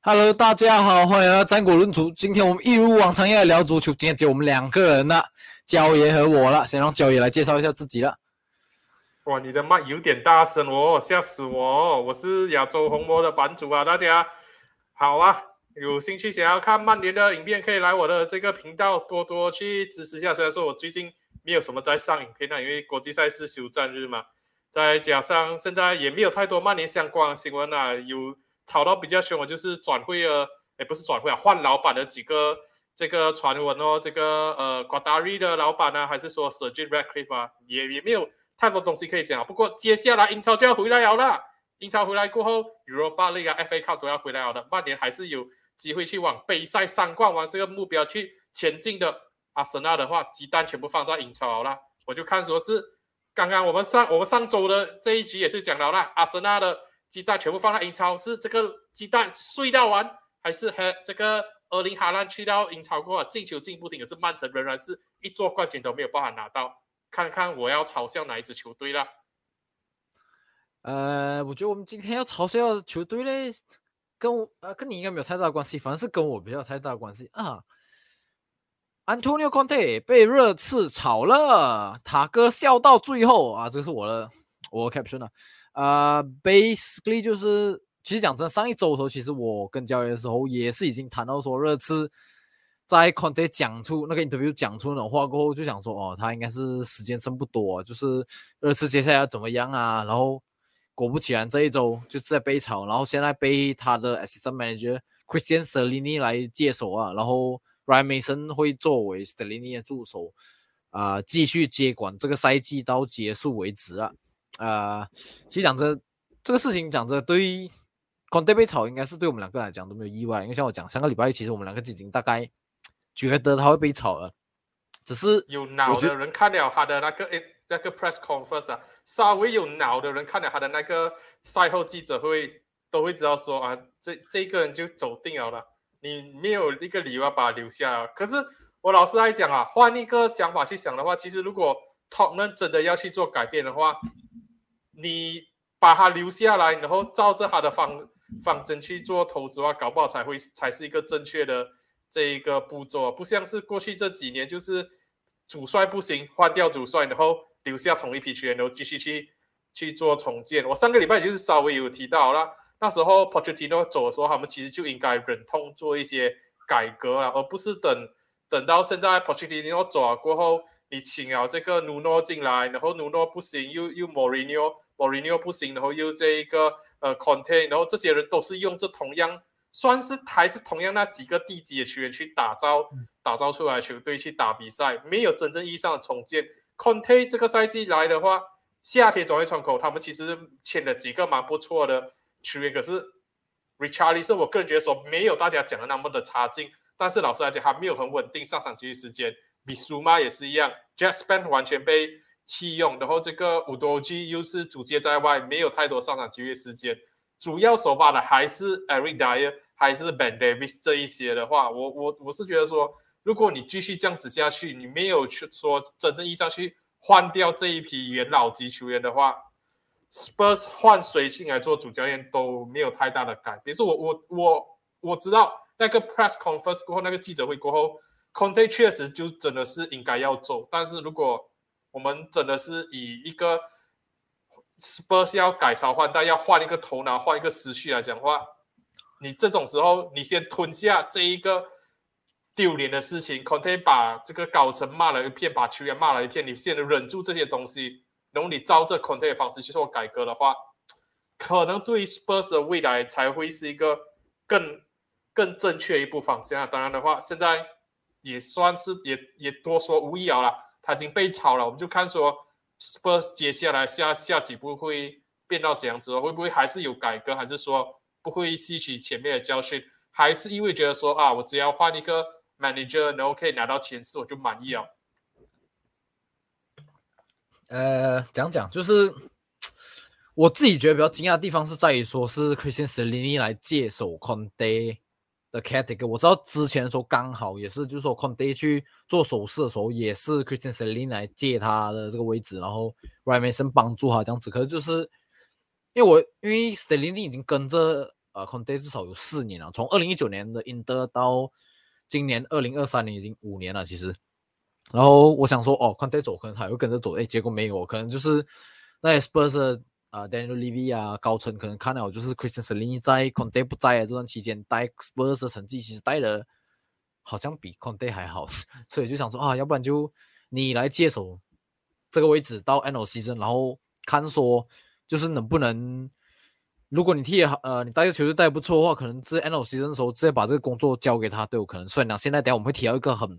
Hello，大家好，欢迎来到战果论足。今天我们一如往常要来聊足球，今天只有我们两个人了，焦爷和我了。先让焦爷来介绍一下自己了。哇，你的麦有点大声哦，吓死我！我是亚洲红魔的版主啊，大家好啊！有兴趣想要看曼联的影片，可以来我的这个频道多多去支持一下。虽然说我最近没有什么在上影片啊，因为国际赛事休战日嘛，再加上现在也没有太多曼联相关的新闻啊，有。吵到比较凶的就是转会了，哎，不是转会啊，换老板的几个这个传闻哦，这个呃，瓜达瑞的老板呢，还是说 Sir Jim Ratcliffe 啊，也也没有太多东西可以讲。不过接下来英超就要回来了，英超回来过后，Europa League、FA Cup 都要回来了的，曼联还是有机会去往杯赛三冠王这个目标去前进的。阿森纳的话，鸡蛋全部放在英超好了，我就看说是刚刚我们上我们上周的这一集也是讲到了阿森纳的。鸡蛋全部放在英超，是这个鸡蛋碎掉完，还是和这个厄林哈兰去到英超过进球进不停，可是曼城仍然是一座冠军都没有办法拿到。看看我要嘲笑哪一支球队了？呃，我觉得我们今天要嘲笑的球队嘞，跟我呃跟你应该没有太大关系，反正是跟我比较太大关系啊。Antonio Conte 被热刺炒了，塔哥笑到最后啊，这是我的我的 caption 啊。呃，basically 就是，其实讲真，上一周的时候，其实我跟教练的时候也是已经谈到说，热刺在 Conte 讲出那个 interview 讲出那种话过后，就想说，哦，他应该是时间剩不多，就是热刺接下来要怎么样啊？然后果不其然，这一周就在被炒，然后现在被他的 assistant manager Christian Stellini 来接手啊，然后 Ryan Mason 会作为 Stellini 的助手啊，继续接管这个赛季到结束为止啊。呃，其实讲真这个事情，讲真对于 Conte 被炒，应该是对我们两个来讲都没有意外。因为像我讲，上个礼拜其实我们两个已经大概觉得他会被炒了，只是有脑的人看了他的那个诶那个 press conference 啊，稍微有脑的人看了他的那个赛后记者会，都会知道说啊，这这一个人就走定了了，你没有一个理由要把他留下。可是我老实来讲啊，换一个想法去想的话，其实如果 Top 们真的要去做改变的话，你把他留下来，然后照着他的方方针去做投资的话，搞不好才会才是一个正确的这一个步骤，不像是过去这几年，就是主帅不行，换掉主帅，然后留下同一批球员，然后继续去去做重建。我上个礼拜就是稍微有提到了，那时候 Pochettino 走的时候，他们其实就应该忍痛做一些改革了，而不是等等到现在 Pochettino 走了过后，你请了这个努诺进来，然后努诺不行，又又 Morinio。莫里尼奥不行，然后又这一个呃，Conte，然后这些人都是用这同样，算是还是同样那几个地级的球员去打造打造出来球队去打比赛，没有真正意义上的重建。Conte 这个赛季来的话，夏天转会窗口，他们其实签了几个蛮不错的球员，可是 Richarly 是我个人觉得说没有大家讲的那么的差劲，但是老实来讲，还没有很稳定上场机会时间。比苏马也是一样，Jasper 完全被。弃用，然后这个五多 G 又是主接在外，没有太多上场机会时间。主要首发的还是 Eric Dyer，还是 Ben Davis 这一些的话，我我我是觉得说，如果你继续这样子下去，你没有去说真正意义上去换掉这一批元老级球员的话，Spurs 换谁进来做主教练都没有太大的改变。是我我我我知道那个 press conference 过后，那个记者会过后，Conte 确实就真的是应该要走，但是如果我们真的是以一个 Spurs 要改朝换代，要换一个头脑，换一个思绪来讲话。你这种时候，你先吞下这一个丢脸的事情，Conte 把这个高层骂了一片，把球员骂了一片，你先忍住这些东西，然后你照着 Conte 的方式去做改革的话，可能对于 Spurs 的未来才会是一个更更正确一步方向。当然的话，现在也算是也也多说无益了。他已经被炒了，我们就看说 Spurs 接下来下下几步会变到怎样子，会不会还是有改革，还是说不会吸取前面的教训，还是因为觉得说啊，我只要换一个 manager，然后可以拿到前四，我就满意了。呃，讲讲就是我自己觉得比较惊讶的地方是在于说是 Christian s l i n i 来接手 Conte。的 category，我知道之前说刚好也是，就是说 Conte 去做手势的时候，也是 Christian s e l i n 来借他的这个位置，然后 Ryan Mason 帮助他这样子。可是就是因为我因为 Selin 已经跟着呃，Conte 至少有四年了，从二零一九年的 Inter 到今年二零二三年已经五年了，其实。然后我想说，哦，Conte 走，可能他会跟着走，哎，结果没有，可能就是那 Spurs 啊，Daniel Levy 啊，高层可能看到就是 Christian s e l i n 在 Conte 不在的这段期间带 Spurs 的成绩，其实带了好像比 Conte 还好，所以就想说啊，要不然就你来接手这个位置到 N O C 阵，然后看说就是能不能。如果你踢好，呃，你带个球队带不错的话，可能在 N O C 的时候直接把这个工作交给他都有可能。所以呢，现在等下我们会提到一个很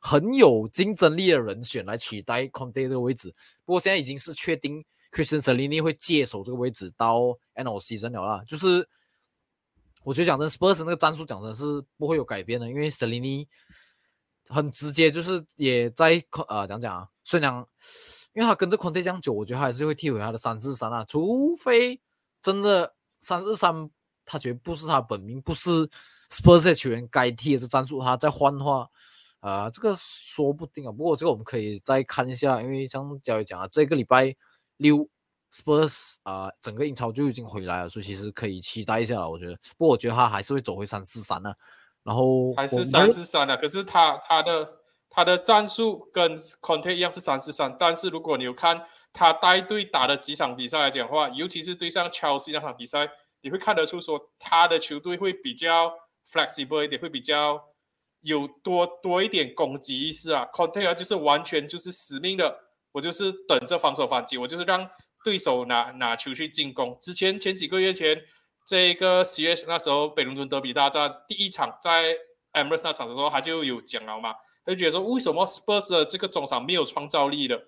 很有竞争力的人选来取代 Conte 这个位置。不过现在已经是确定 Christian s e l i n i 会接手这个位置到 N O C 真了啦。就是我觉得讲真，Spurs 那个战术讲真是不会有改变的，因为 s e l i n i 很直接，就是也在呃讲讲啊，虽然因为他跟着 Conte 这样久，我觉得他还是会踢回他的三四三啊，除非。真的三四三，他绝不是他本命，不是 Spurs 的球员该踢的战术，他再换的话，啊，这个说不定啊。不过这个我们可以再看一下，因为像教练讲啊，这个礼拜六 Spurs 啊，整个英超就已经回来了，所以其实可以期待一下了。我觉得，不过我觉得他还是会走回三四三呢，然后还是三四三的。可是他他的他的战术跟 Conte 一样是三四三，但是如果你有看。他带队打的几场比赛来讲话，尤其是对上 Chelsea 那场比赛，你会看得出说他的球队会比较 flexible 一点，会比较有多多一点攻击意识啊。Conte 就是完全就是死命的，我就是等着防守反击，我就是让对手拿拿球去进攻。之前前几个月前，这个 CS 那时候北伦敦德比大战第一场在 Emirates 那场的时候，他就有讲了嘛，他就觉得说为什么 Spurs 的这个中场没有创造力的？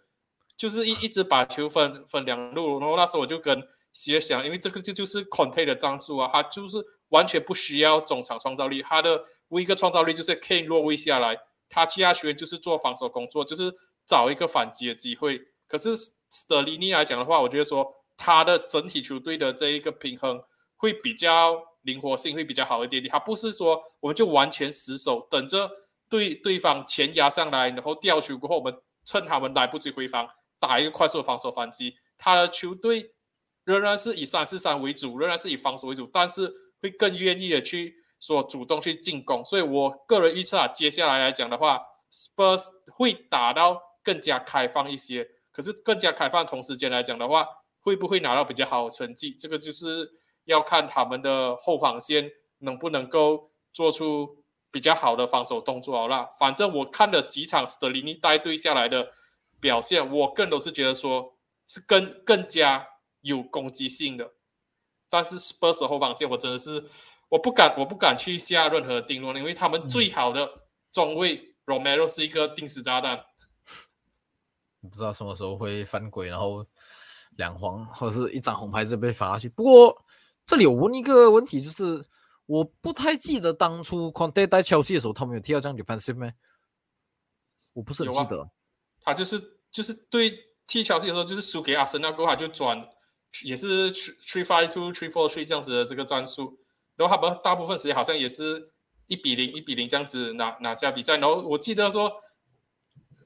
就是一一直把球分分两路，然后那时候我就跟希尔想，因为这个就就是 Contain 的战术啊，他就是完全不需要中场创造力，他的唯一个创造力就是 Kane 落位下来，他其他球员就是做防守工作，就是找一个反击的机会。可是斯特林尼来讲的话，我觉得说他的整体球队的这一个平衡会比较灵活性会比较好一点点，他不是说我们就完全死守，等着对对方前压上来，然后吊球过后，我们趁他们来不及回防。打一个快速的防守反击，他的球队仍然是以三四三为主，仍然是以防守为主，但是会更愿意的去说主动去进攻。所以我个人预测啊，接下来来讲的话，Spurs 会打到更加开放一些。可是更加开放同时间来讲的话，会不会拿到比较好的成绩？这个就是要看他们的后防线能不能够做出比较好的防守动作。好啦，反正我看了几场斯特林尼带队下来的。表现，我更都是觉得说是更更加有攻击性的，但是 Spurs 后防线我真的是我不敢我不敢去下任何定论，因为他们最好的中卫 Romero 是一个定时炸弹，不知道什么时候会犯规，然后两黄或者是一张红牌就被罚下去。不过这里我问一个问题，就是我不太记得当初 Conte 带切尔西的时候，他们有踢到这样 defensive 吗？我不是很记得。他就是就是对踢乔西的时候，就是输给阿森纳过后，他就转也是 three five two three four three 这样子的这个战术，然后他们大部分时间好像也是一比零一比零这样子拿拿下比赛。然后我记得说，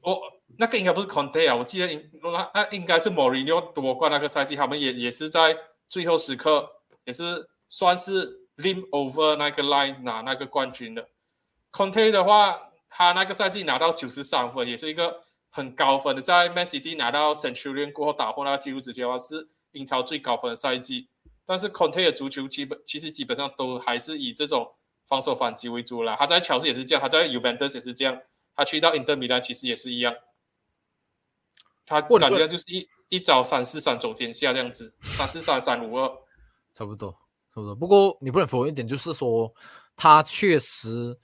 我那个应该不是 Conte 啊，我记得应那那应该是 Mourinho 夺冠那个赛季，他们也也是在最后时刻也是算是 lim over 那个 line 拿那个冠军的。Conte 的话，他那个赛季拿到九十三分，也是一个。很高分的，在 Man City 拿到 Centurion 过后打破那个纪录之前的话，是英超最高分的赛季。但是 Conte 的足球基本其实基本上都还是以这种防守反击为主了。他在乔治也是这样，他在 Juventus 也是这样，他去到 Inter Milan 其实也是一样。他过两天就是一一招三四三走天下这样子，三四三三五二，差不多，差不多。不过你不能否认一点，就是说他确实。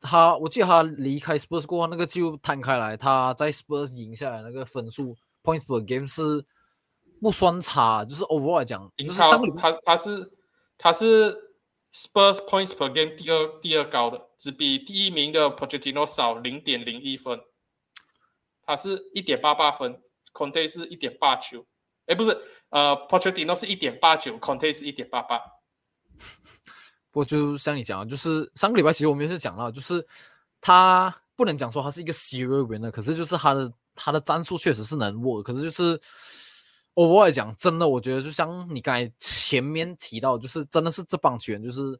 他我记得他离开 Spurs 过后，那个就摊开来，他在 Spurs 赢下来那个分数 points per game 是不算差，就是 overall 来讲，就是他他是他是 Spurs points per game 第二第二高的，只比第一名的 Pochettino 少零点零一分，他是一点八八分，Conte 是一点八九，哎不是，呃 Pochettino 是一点八九，Conte 是一点八八。我就像你讲，就是上个礼拜其实我们也是讲到，就是他不能讲说他是一个 serial winner，可是就是他的他的战术确实是能握可是就是我来讲，真的，我觉得就像你刚才前面提到，就是真的是这帮球员，就是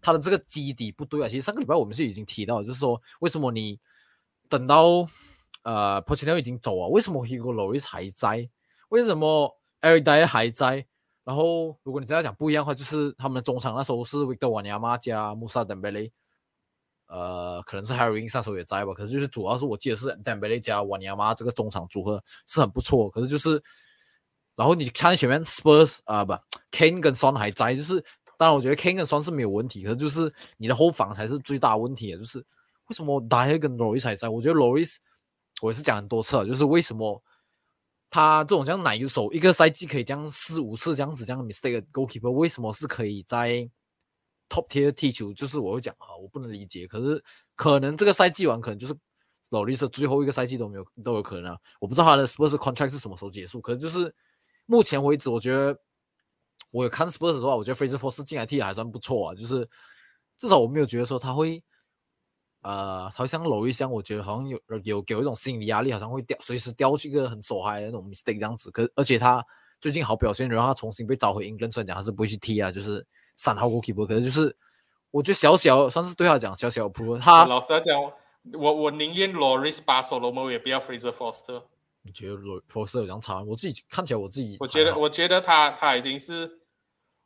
他的这个基底不对啊。其实上个礼拜我们是已经提到，就是说为什么你等到呃 p o c h e t i n o 已经走啊，为什么 Hugo Lloris 还在？为什么 Eric Dyer 还在？然后如果你这样讲不一样的话，就是他们的中场那时候是 Victor Wanyama 加 Musa Dembele，呃，可能是 Harry Ings 那时候也在吧。可是就是主要是我记得是 Dembele 加 Wanyama 这个中场组合是很不错。可是就是。然后你看前面 Spurs 啊不，Kane 跟 Son 还在，就是当然我觉得 Kane 跟 Son 是没有问题，可是就是你的后防才是最大问题，就是为什么 Dyer 跟 Loris 还在？我觉得 Loris 我也是讲很多次了，就是为什么他这种像奶油手一个赛季可以这样四五次这样子这样 mistake goalkeeper，为什么是可以在 top tier 踢球？就是我会讲啊，我不能理解。可是可能这个赛季完，可能就是 Loris 最后一个赛季都没有都有可能啊，我不知道他的 Spurs contract 是什么时候结束，可能就是。目前为止，我觉得我有看 Spurs 的话，我觉得 Fraser Forster 进来踢还算不错啊。就是至少我没有觉得说他会，呃，他会像娄一香，我觉得好像有有给我一种心理压力，好像会掉，随时掉去一个很手嗨的那种 mistake 这样子。可而且他最近好表现，然后他重新被找回 England，虽然讲他是不会去踢啊，就是三号 goalkeeper。可能就是我觉得小小算是对他讲小小 p r 他老实来讲，我我宁愿 Loris 把手罗 o 也不要 Fraser Foster。你觉得罗佛斯有这样差？我自己看起来，我自己我觉得，我觉得他他已经是，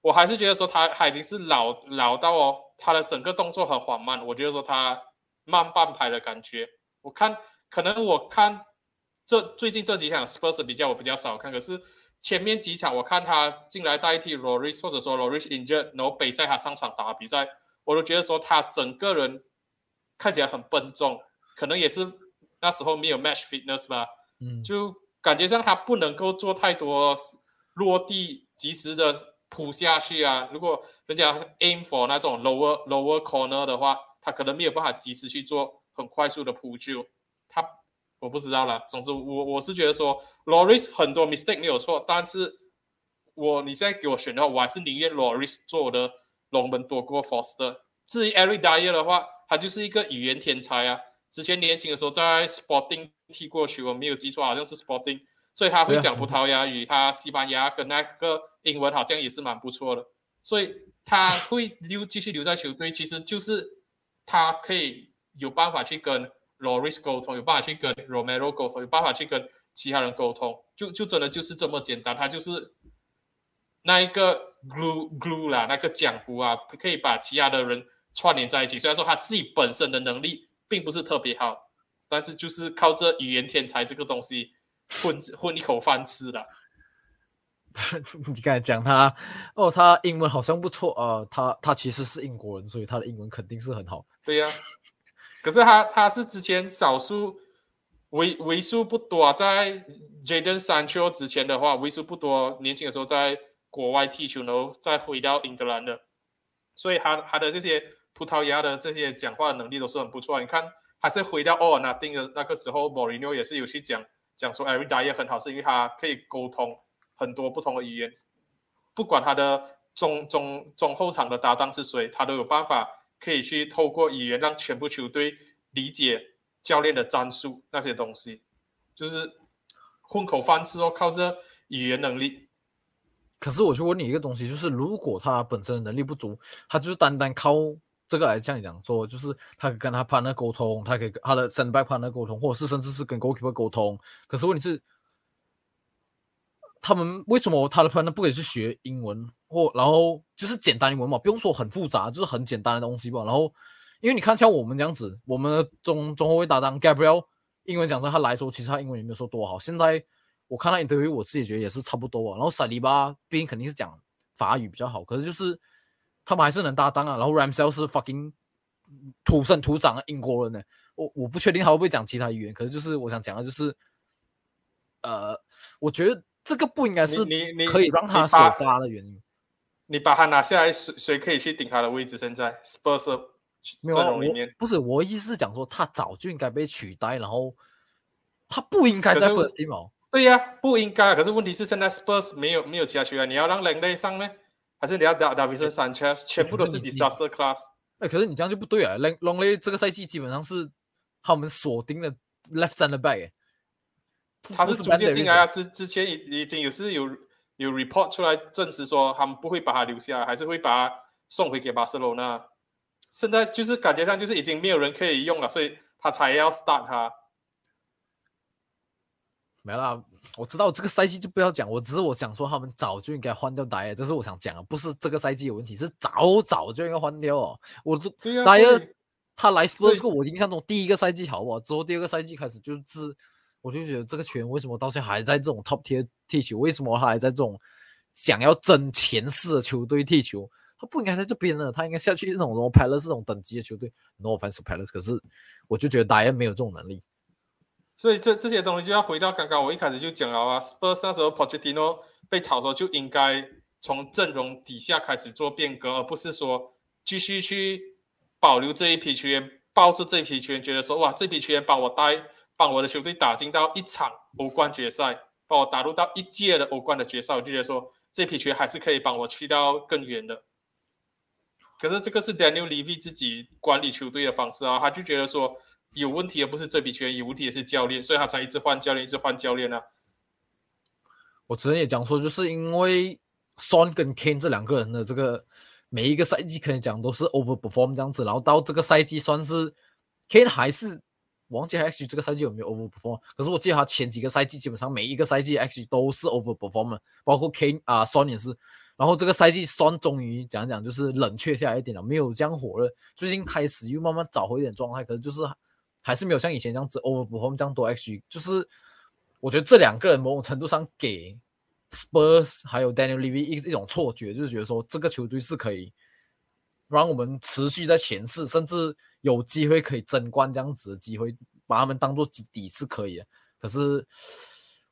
我还是觉得说他他已经是老老到哦，他的整个动作很缓慢。我觉得说他慢半拍的感觉。我看可能我看这最近这几场 Spurs 比较我比较少看，可是前面几场我看他进来代替 Loris，或者说 Loris injured，然后比赛他上场打比赛，我都觉得说他整个人看起来很笨重，可能也是那时候没有 match fitness 吧。就感觉上他不能够做太多落地及时的扑下去啊。如果人家 aim for 那种 lower lower corner 的话，他可能没有办法及时去做很快速的扑救。他我不知道了。总之，我我是觉得说，Loris 很多 mistake 没有错，但是我你现在给我选的话，我还是宁愿 Loris 做我的龙门多过 Foster。至于 Eric Dyer 的话，他就是一个语言天才啊。之前年轻的时候在 Sporting 踢过球，我没有记错，好像是 Sporting，所以他会讲葡萄牙语，他西班牙跟那个英文好像也是蛮不错的，所以他会留继续留在球队，其实就是他可以有办法去跟 Loris 沟通，有办法去跟 Romero 沟通，有办法去跟其他人沟通，就就真的就是这么简单，他就是那一个 glue glue 啦，那个浆糊啊，可以把其他的人串联在一起。虽然说他自己本身的能力。并不是特别好，但是就是靠这语言天才这个东西混混一口饭吃的。你刚才讲他哦，他英文好像不错啊，他他其实是英国人，所以他的英文肯定是很好。对呀，可是他他是之前少数为为数不多啊，在 Jaden Sancho 之前的话，为数不多年轻的时候在国外踢球，然后再回到英格兰的，所以他他的这些。葡萄牙的这些讲话的能力都是很不错。你看，还是回到奥尔纳丁的那个时候，莫里诺也是有去讲讲说，艾瑞达也很好，是因为他可以沟通很多不同的语言，不管他的中中中后场的搭档是谁，他都有办法可以去透过语言让全部球队理解教练的战术那些东西，就是混口饭吃哦，靠着语言能力。可是我就问你一个东西，就是如果他本身的能力不足，他就是单单靠。这个来像你讲说，就是他可以跟他 partner 沟通，他可以跟他的 center back partner 沟通，或者是甚至是跟 goalkeeper 沟通。可是问题是，他们为什么他的 partner 不可以去学英文，或然后就是简单英文嘛，不用说很复杂，就是很简单的东西吧。然后，因为你看像我们这样子，我们的中中后卫搭档 Gabriel 英文讲真，他来说其实他英文也没有说多好。现在我看他 interview，我自己觉得也是差不多啊。然后萨利巴毕竟肯定是讲法语比较好，可是就是。他们还是能搭档啊，然后 Ramsell 是 fucking 土生土长的英国人呢，我我不确定他会不会讲其他语言，可是就是我想讲的就是，呃，我觉得这个不应该是你你可以让他首发的原因。你把他拿下来，谁谁可以去顶他的位置？现在 Spurs 阵容里面不是我意思是讲说他早就应该被取代，然后他不应该在 first team。对呀，不应该。可是问题是现在 Spurs 没有没有其他球员，你要让 l a n 上呢？还是你要打打比赛三圈，全部都是 disaster class。哎，可是你这样就不对啊！Longley 这个赛季基本上是他们锁定了 left center back，他是逐渐进来啊，之之前已已经有是有有 report 出来证实说他们不会把他留下来，还是会把他送回给巴塞罗那。现在就是感觉上就是已经没有人可以用了，所以他才要 start 他。没了，我知道这个赛季就不要讲，我只是我想说他们早就应该换掉戴尔，这是我想讲的，不是这个赛季有问题，是早早就应该换掉哦。我都戴尔他来 Spurs 我印象中第一个赛季好不好？之后第二个赛季开始就是。我就觉得这个球员为什么到现在还在这种 top tier 踢球？为什么他还在这种想要争前四的球队踢球？他不应该在这边呢，他应该下去那种什么 Palace 这种等级的球队。No offense Palace，可是我就觉得 d a 没有这种能力。所以这这些东西就要回到刚刚我一开始就讲了啊，Spurs 那时候 Pochettino 被炒的时候就应该从阵容底下开始做变革，而不是说继续去保留这一批球员，抱着这一批球员，觉得说哇，这批球员把我带。帮我的球队打进到一场欧冠决赛，把我打入到一届的欧冠的决赛，我就觉得说这批球员还是可以帮我去到更远的。可是这个是 Daniel Levy 自己管理球队的方式啊，他就觉得说有问题的不是这笔钱，有问题的是教练，所以他才一直换教练，一直换教练啊。我之前也讲说，就是因为 Son 跟 Kane 这两个人的这个每一个赛季可以讲都是 overperform 这样子，然后到这个赛季算是 Kane 还是。忘记 X 这个赛季有没有 overperform？可是我记得他前几个赛季基本上每一个赛季 X 都是 overperform，包括 K 啊 Son 也是。然后这个赛季 Son 终于讲讲就是冷却下来一点了，没有这样火了。最近开始又慢慢找回一点状态，可是就是还是没有像以前这样子 overperform 这样多 xg，。就是我觉得这两个人某种程度上给 Spurs 还有 Daniel Levy 一一种错觉，就是觉得说这个球队是可以让我们持续在前四，甚至。有机会可以争冠这样子的机会，把他们当做底是可以的。可是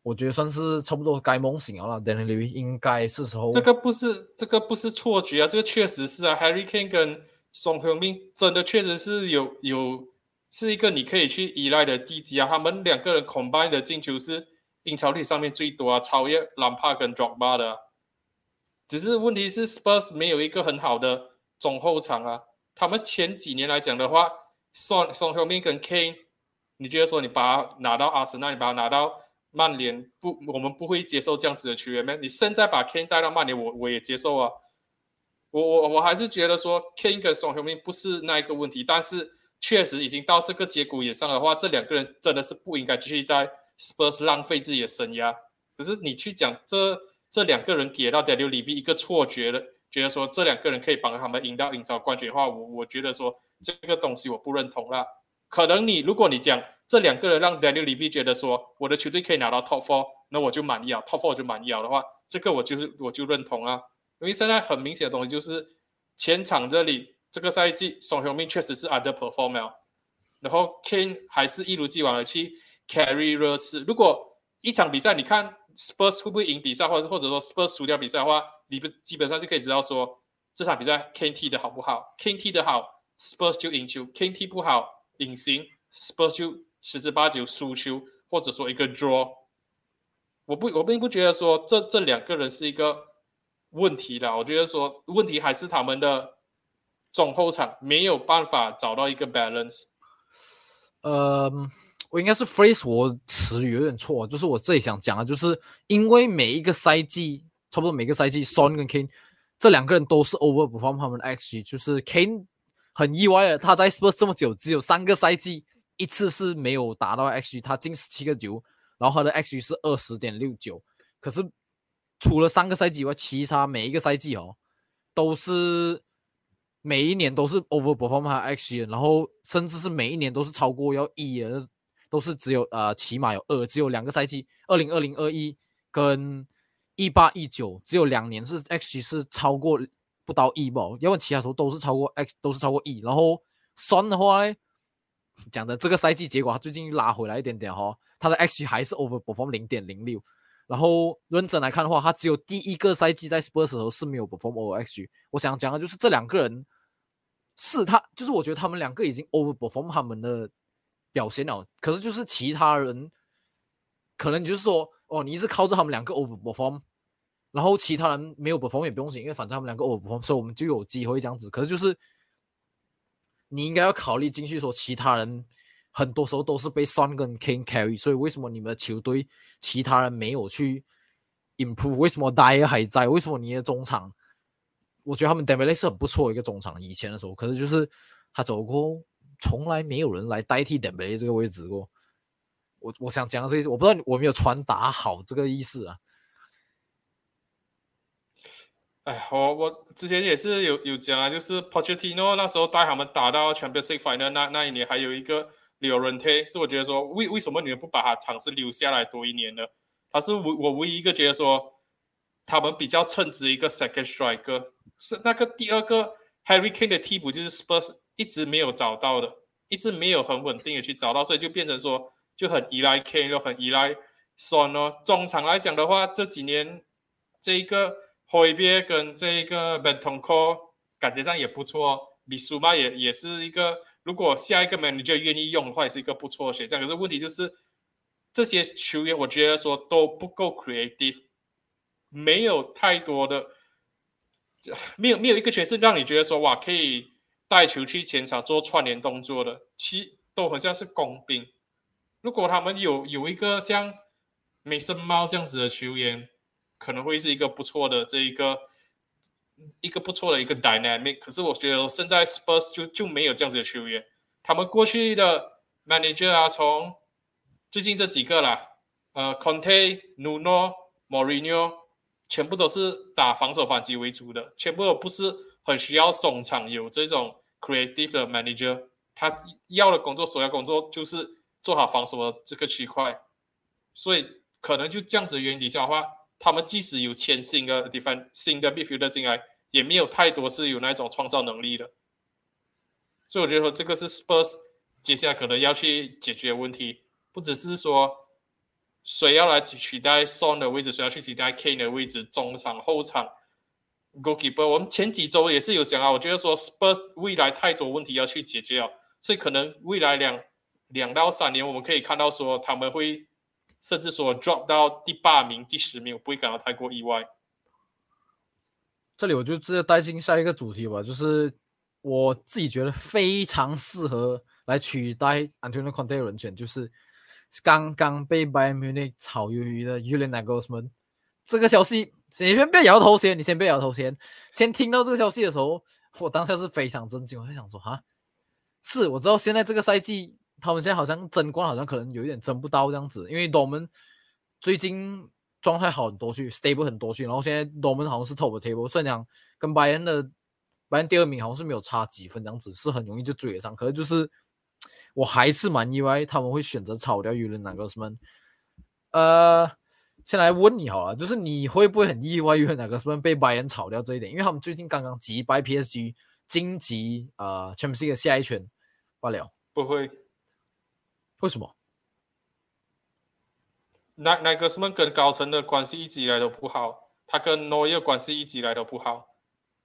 我觉得算是差不多该梦醒了。Daniel levy 应该是时候。这个不是这个不是错觉啊，这个确实是啊。Harry Kane 跟宋恒明真的确实是有有是一个你可以去依赖的地基啊。他们两个人 combine 的进球是英超历史上面最多啊，超越兰帕跟 d r o b a 的。只是问题是 Spurs 没有一个很好的中后场啊。他们前几年来讲的话，宋宋后面跟 Kane，你觉得说你把他拿到阿森纳，你把他拿到曼联，不，我们不会接受这样子的球员吗？你现在把 Kane 带到曼联，我我也接受啊。我我我还是觉得说 Kane 跟宋后面不是那一个问题，但是确实已经到这个节骨眼上的话，这两个人真的是不应该继续在 Spurs 浪费自己的生涯。可是你去讲这这两个人给到 Daniel Levy 一个错觉了。觉得说这两个人可以帮他们赢到英超冠军的话，我我觉得说这个东西我不认同啦。可能你如果你讲这两个人让 Daniel Levy 觉得说我的球队可以拿到 Top Four，那我就满意啊。Top Four 就满意啊的话，这个我就是我就认同啊。因为现在很明显的东西就是前场这里这个赛季宋雄明确实是 underperform 了，然后 Kane 还是一如既往的去 carry 热刺。如果一场比赛你看 Spurs 会不会赢比赛，或者或者说 Spurs 输掉比赛的话？你不基本上就可以知道说这场比赛 K T 的好不好？K T 的好，Spurs 就赢球；K T 不好，隐形 Spurs 就十之八九输球，或者说一个 draw。我不，我并不觉得说这这两个人是一个问题的。我觉得说问题还是他们的中后场没有办法找到一个 balance。呃，我应该是 phrase 我词语有点错，就是我这里想讲的，就是因为每一个赛季。差不多每个赛季，Son 跟 Kane 这两个人都是 overperform 他们的 XG，就是 Kane 很意外的，他在 Spurs 这么久，只有三个赛季一次是没有达到 XG，他进十七个球，然后他的 XG 是二十点六九。可是除了三个赛季以外，其他每一个赛季哦，都是每一年都是 overperform 他 XG，然后甚至是每一年都是超过要一的，都是只有呃起码有二，只有两个赛季，二零二零二一跟。一八一九只有两年是 X 是超过不到一吧，要不其他时候都是超过 X 都是超过一。然后酸的话呢，讲的这个赛季结果他最近拉回来一点点哈，他的 X 还是 overperform 零点零六。然后认真来看的话，他只有第一个赛季在 Spurs 的时候是没有 perform over X。我想讲的就是这两个人是他，就是我觉得他们两个已经 overperform 他们的表现了。可是就是其他人可能就是说。哦，你是靠着他们两个 overperform，然后其他人没有 perform 也不用紧，因为反正他们两个 overperform，所以我们就有机会这样子。可是就是你应该要考虑进去说，其他人很多时候都是被 Son 跟 King carry，所以为什么你们的球队其他人没有去 improve？为什么 Dyer 还在？为什么你的中场？我觉得他们 Dembele 是很不错的一个中场，以前的时候，可是就是他走过，从来没有人来代替 Dembele 这个位置过。我我想讲这意思，我不知道我没有传达好这个意思啊。哎，我我之前也是有有讲啊，就是 Pochettino 那时候带他们打到 Champions League Final 那那一年，还有一个 Llorente，是我觉得说为为什么你们不把他尝试留下来多一年呢？他是我我唯一一个觉得说他们比较称职一个 Second Striker，是那个第二个 Harry Kane 的替补就是 Spurs 一直没有找到的，一直没有很稳定的去找到，所以就变成说就很依赖 Kane，又很依赖 Son 哦。中场来讲的话，这几年这一个。霍别跟这一个 Bentonco 感觉上也不错，米苏嘛也也是一个，如果下一个 manager 愿意用的话，也是一个不错的选项。可是问题就是这些球员，我觉得说都不够 creative，没有太多的，没有没有一个全是让你觉得说哇可以带球去前场做串联动作的，其都很像是工兵。如果他们有有一个像美森猫这样子的球员。可能会是一个不错的这一个一个不错的一个 dynamic，可是我觉得现在 Spurs 就就没有这样子的球员，他们过去的 manager 啊，从最近这几个啦，呃，Conte、Nuno、Mourinho，全部都是打防守反击为主的，全部都不是很需要中场有这种 creative 的 manager，他要的工作首要工作就是做好防守的这个区块，所以可能就这样子原底下的话。他们即使有签新的 defend 新的 midfielder 进来，也没有太多是有那种创造能力的。所以我觉得说这个是 Spurs 接下来可能要去解决问题，不只是说谁要来取代 Son 的位置，谁要去取代 Kane 的位置，中场、后场、goalkeeper。我们前几周也是有讲啊，我觉得说 Spurs 未来太多问题要去解决啊，所以可能未来两两到三年，我们可以看到说他们会。甚至说 drop 到第八名、第十名，我不会感到太过意外。这里我就直接带进下一个主题吧，就是我自己觉得非常适合来取代 Antonio Conte 的人选，就是刚刚被 Bayern Munich 炒鱿鱼的 Uli Nagelsmann。这个消息，你先别摇头先，你先别摇头先。先听到这个消息的时候，我当下是非常震惊，我在想说，哈，是我知道现在这个赛季。他们现在好像争冠，好像可能有一点争不到这样子，因为我们最近状态好很多去，stable 很多去，然后现在我们好像是 top table，虽然讲跟拜仁的拜仁第二名好像是没有差几分这样子，是很容易就追得上。可是就是我还是蛮意外他们会选择炒掉尤伦哪个什么？呃，先来问你好了，就是你会不会很意外尤伦哪个什么被拜仁炒掉这一点？因为他们最近刚刚击败 PSG 晋级啊 Champions League 下一圈罢了，不会。为什么？那那个什么跟高层的关系一直以来都不好，他跟诺伊尔关系一直以来都不好。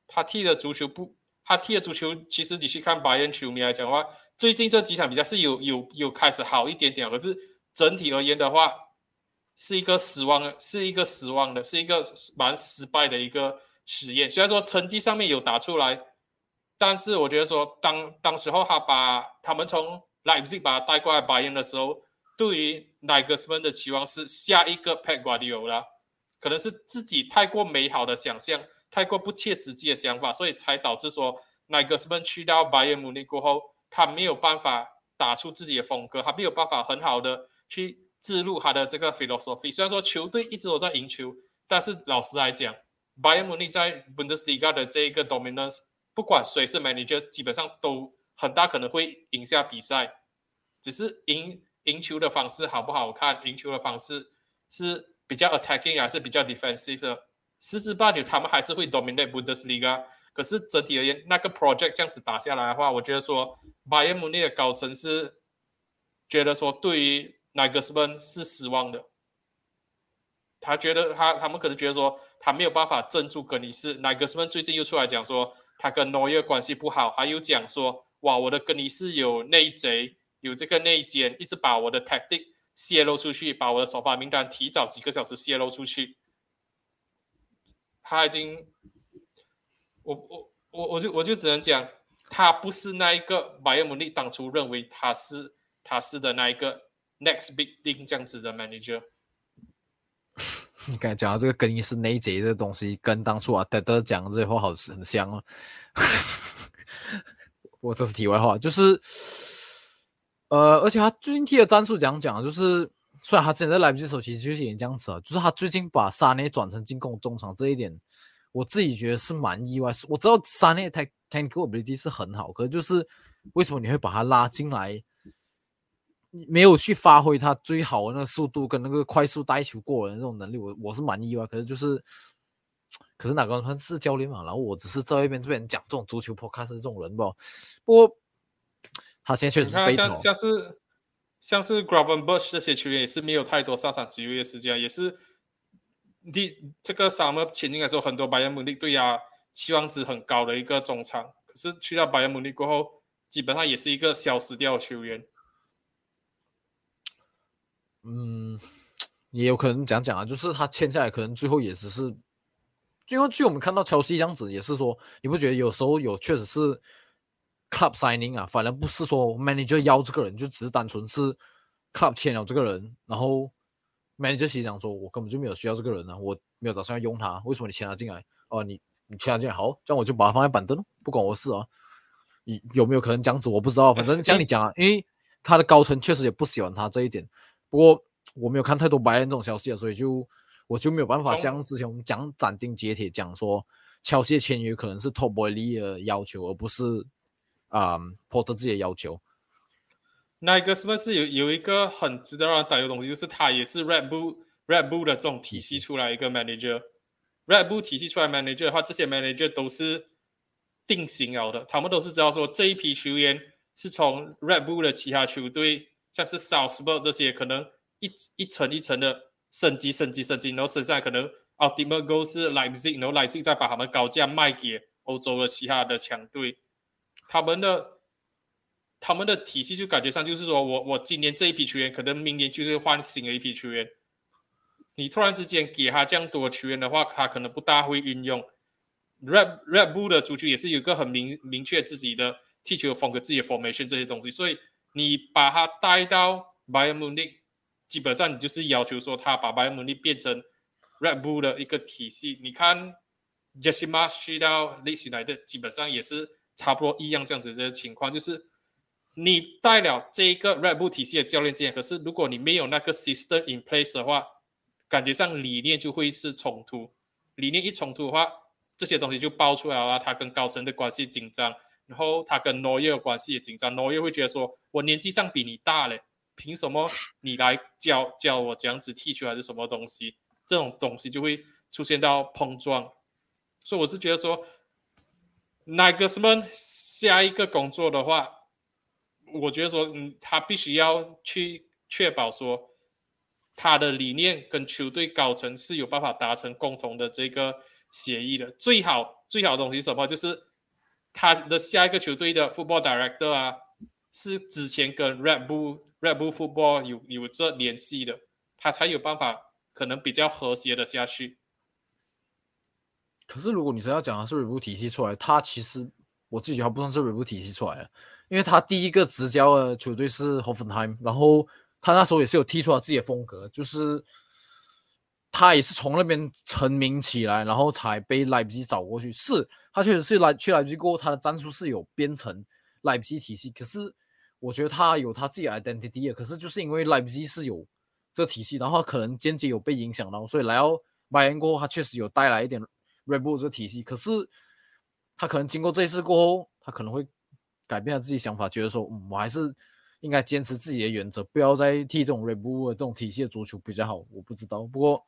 他踢的足球不，他踢的足球其实你去看白人球迷来讲的话，最近这几场比赛是有有有开始好一点点，可是整体而言的话，是一个失望，是一个失望的，是一个蛮失败的一个实验。虽然说成绩上面有打出来，但是我觉得说当当时候他把他们从莱比锡把他带过来白银的时候，对于奈格斯曼的期望是下一个佩瓜迪奥拉，可能是自己太过美好的想象，太过不切实际的想法，所以才导致说奈格斯曼去到拜仁慕尼过后，他没有办法打出自己的风格，他没有办法很好的去记录他的这个 philosophy。虽然说球队一直都在赢球，但是老实来讲，拜仁慕尼在 Bundesliga 的这一个 dominance，不管谁是 manager，基本上都。很大可能会赢下比赛，只是赢赢球的方式好不好看，赢球的方式是比较 attacking 还是比较 defensive 的，十之八九他们还是会 dominate Bundesliga。可是整体而言，那个 project 这样子打下来的话，我觉得说 Bayern Munich 的高层是觉得说对于 Nagelsmann 是失望的，他觉得他他们可能觉得说他没有办法镇住格尼斯。Nagelsmann 最近又出来讲说他跟 Neuer 关系不好，还有讲说。哇，我的格里斯有内贼，有这个内奸，一直把我的 tactic 泄露出去，把我的首发名单提早几个小时泄露出去。他已经，我我我我就我就只能讲，他不是那一个拜仁慕尼当初认为他是他是的那一个 next big thing 这样子的 manager。你刚才讲到这个更衣室内贼这东西，跟当初啊德德讲的这些话好很像哦。我这是题外话，就是呃，而且他最近踢的战术讲讲，就是虽然他之前在莱比锡时候其实就是也这样子啊，就是他最近把沙内转成进攻中场这一点，我自己觉得是蛮意外。我知道三内他 technical ability 是很好，可是就是为什么你会把他拉进来？没有去发挥他最好的那个速度跟那个快速带球过人的那种能力，我我是蛮意外。可是就是，可是哪个人是教练嘛？然后我只是在一边这边讲这种足球 podcast 这种人吧。不过他现在确实是悲惨，像是像是 Gravenbush 这些球员也是没有太多上场机会的时间，也是第这个 summer 前进的时候，很多白人姆利对啊期望值很高的一个中场，可是去到白人姆利过后，基本上也是一个消失掉的球员。嗯，也有可能讲讲啊，就是他签下来，可能最后也只是，因为据我们看到乔西这样子，也是说，你不觉得有时候有确实是 club signing 啊，反而不是说 manager 要这个人，就只是单纯是 club 签了这个人，然后 manager 其实讲说，我根本就没有需要这个人呢，我没有打算要用他，为什么你签他进来？哦，你你签他进来好，这样我就把他放在板凳，不管我事啊。你有没有可能这样子？我不知道，反正像你讲啊，因为他的高层确实也不喜欢他这一点。不过我没有看太多白人这种消息啊，所以就我就没有办法像之前我们讲斩钉截铁讲说，乔西的签约可能是 Top Boy 的要求，而不是啊 Porter 自己的要求。那一个是不是有有一个很值得让人担忧的东西，就是他也是 Red Bull Red Bull 的这种体系出来一个 manager，Red Bull 体系出来 manager 的话，这些 manager 都是定型了的，他们都是知道说这一批球员是从 Red Bull 的其他球队。像是 Southport 这些，可能一一层一层的升级、升级、升级，然后剩下可能 Ultimate Goal 是 Leipzig，然后 Leipzig 再把他们高价卖给欧洲的其他的强队。他们的他们的体系就感觉上就是说我我今年这一批球员，可能明年就是换新的一批球员。你突然之间给他这样多球员的话，他可能不大会运用。Red Red Bull 的足球也是有个很明明确自己的踢球风格、自己的 formation 这些东西，所以。你把他带到 Bayern Munich，基本上你就是要求说他把 Bayern Munich 变成 Red Bull 的一个体系。你看 Jesse Marsch 去到 Leeds United，基本上也是差不多一样这样子的情况，就是你带了这一个 Red Bull 体系的教练进来，可是如果你没有那个 system in place 的话，感觉上理念就会是冲突。理念一冲突的话，这些东西就爆出来了，他跟高层的关系紧张。然后他跟诺耶的关系也紧张，诺耶会觉得说：“我年纪上比你大嘞，凭什么你来教教我这样子踢球还是什么东西？”这种东西就会出现到碰撞。所以我是觉得说，那个什么下一个工作的话，我觉得说，嗯，他必须要去确保说，他的理念跟球队高层是有办法达成共同的这个协议的。最好最好的东西什么就是。他的下一个球队的 football director 啊，是之前跟 Red Bull Red Bull Football 有有着联系的，他才有办法可能比较和谐的下去。可是如果你真要讲的是 Red Bull 体系出来，他其实我自己还不算是 Red Bull 体系出来的，因为他第一个执教的球队是 Hoffenheim，然后他那时候也是有踢出了自己的风格，就是他也是从那边成名起来，然后才被莱比锡找过去是。他确实是来去莱比锡过后，他的战术是有编成莱比锡体系。可是我觉得他有他自己的 identity 可是就是因为莱比锡是有这个体系，然后可能间接有被影响到，所以来到拜仁过后，他确实有带来一点 Red Bull 这个体系。可是他可能经过这一次过后，他可能会改变了自己想法，觉得说，嗯，我还是应该坚持自己的原则，不要再踢这种 Red Bull 的这种体系的足球比较好。我不知道。不过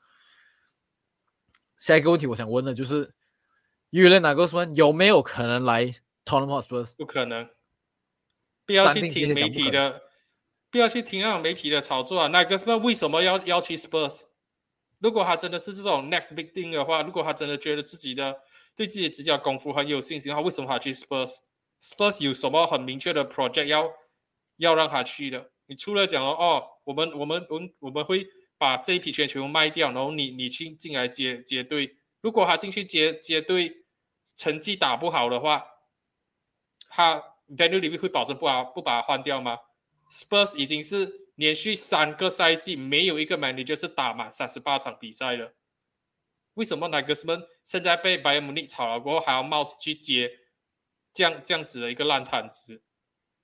下一个问题，我想问的就是。约了哪个什么？有没有可能来 Tottenham Hotspur？不可能，不要去听媒体的，不要去听那种媒体的炒作啊！哪个什么为什么要要去 Spurs？如果他真的是这种 next big thing 的话，如果他真的觉得自己的对自己的执教功夫很有信心的话，为什么他去 Spurs 有什么很明确的 project 要要让他去的？你除了讲哦，我们我们我们我们会把这一批全部卖掉，然后你你去进来接接队。如果他进去接接队，成绩打不好的话，他 Daniel Levy 会保证不把不把他换掉吗？Spurs 已经是连续三个赛季没有一个 manager 是打满三十八场比赛了。为什么 Nagelsman 现在被 Bayern Munich 炒了过后还要冒去接这样这样子的一个烂摊子？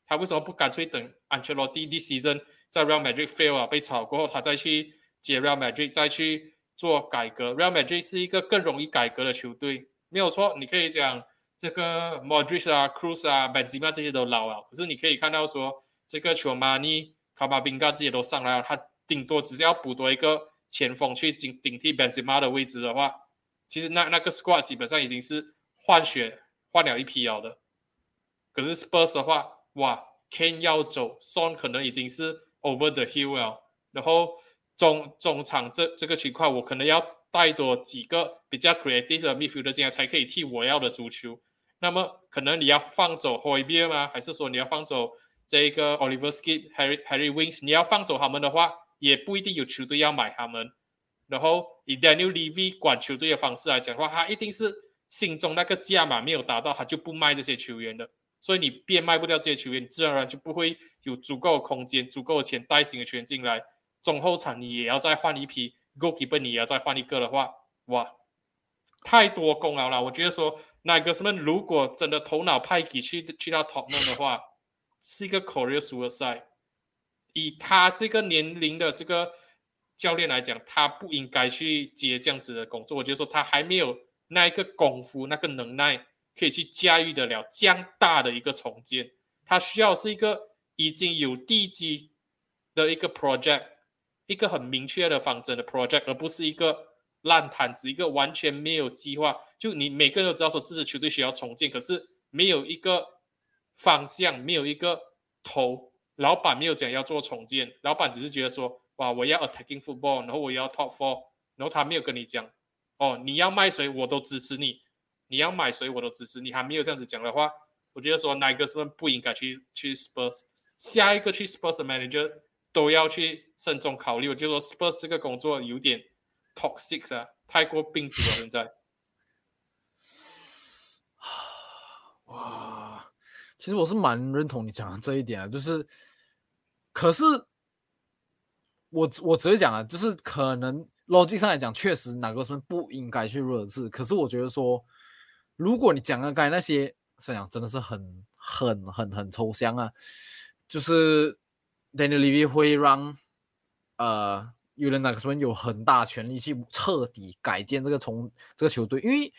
他为什么不干脆等 Ancelotti 的 season 在 Real Madrid fail 啊被炒过后，他再去接 Real Madrid 再去做改革？Real Madrid 是一个更容易改革的球队，没有错。你可以讲这个 Modric 啊、Cruz 啊、Benzema 这些都老了，可是你可以看到说这个 Chouamani、卡巴 Vinga 这些都上来了，他顶多只是要补多一个。前锋去顶顶替 Benzema 的位置的话，其实那那个 squad 基本上已经是换血换了一批了的。可是 Spurs 的话，哇，Kane 要走，Son 可能已经是 over the hill 了。然后中中场这这个情况，我可能要带多几个比较 creative 的 midfielder 进来，才可以替我要的足球。那么可能你要放走 h o y b e r 吗？还是说你要放走这个 Oliver Skip、Harry Harry Winks？你要放走他们的话？也不一定有球队要买他们，然后以 Daniel Levy 管球队的方式来讲的话，他一定是心中那个价码没有达到，他就不卖这些球员的。所以你变卖不掉这些球员，你自然而然就不会有足够的空间、足够的钱带新的球员进来。中后场你也要再换一批，Goalkeeper 你也要再换一个的话，哇，太多功劳了。我觉得说，那个什么，如果真的头脑派给去去到 Top 的话，是一个 Career Suicide。以他这个年龄的这个教练来讲，他不应该去接这样子的工作。我觉得说他还没有那一个功夫、那个能耐，可以去驾驭得了这样大的一个重建。他需要是一个已经有地基的一个 project，一个很明确的方针的 project，而不是一个烂摊子，一个完全没有计划。就你每个人都知道说，这支球队需要重建，可是没有一个方向，没有一个头。老板没有讲要做重建，老板只是觉得说，哇，我要 attacking football，然后我要 top four，然后他没有跟你讲，哦，你要卖谁我都支持你，你要买谁我都支持你，还没有这样子讲的话，我觉得说哪个是不应该去去 Spurs，下一个去 Spurs 的 manager 都要去慎重考虑。我就说 Spurs 这个工作有点 toxic 啊，太过病毒了现在。哇，其实我是蛮认同你讲的这一点啊，就是。可是，我我只会讲啊，就是可能逻辑上来讲，确实哪个村不应该去热刺。可是我觉得说，如果你讲的该那些，这样真的是很很很很抽象啊。就是 Daniel Levy 会让呃有人哪个村有很大权力去彻底改建这个从这个球队，因为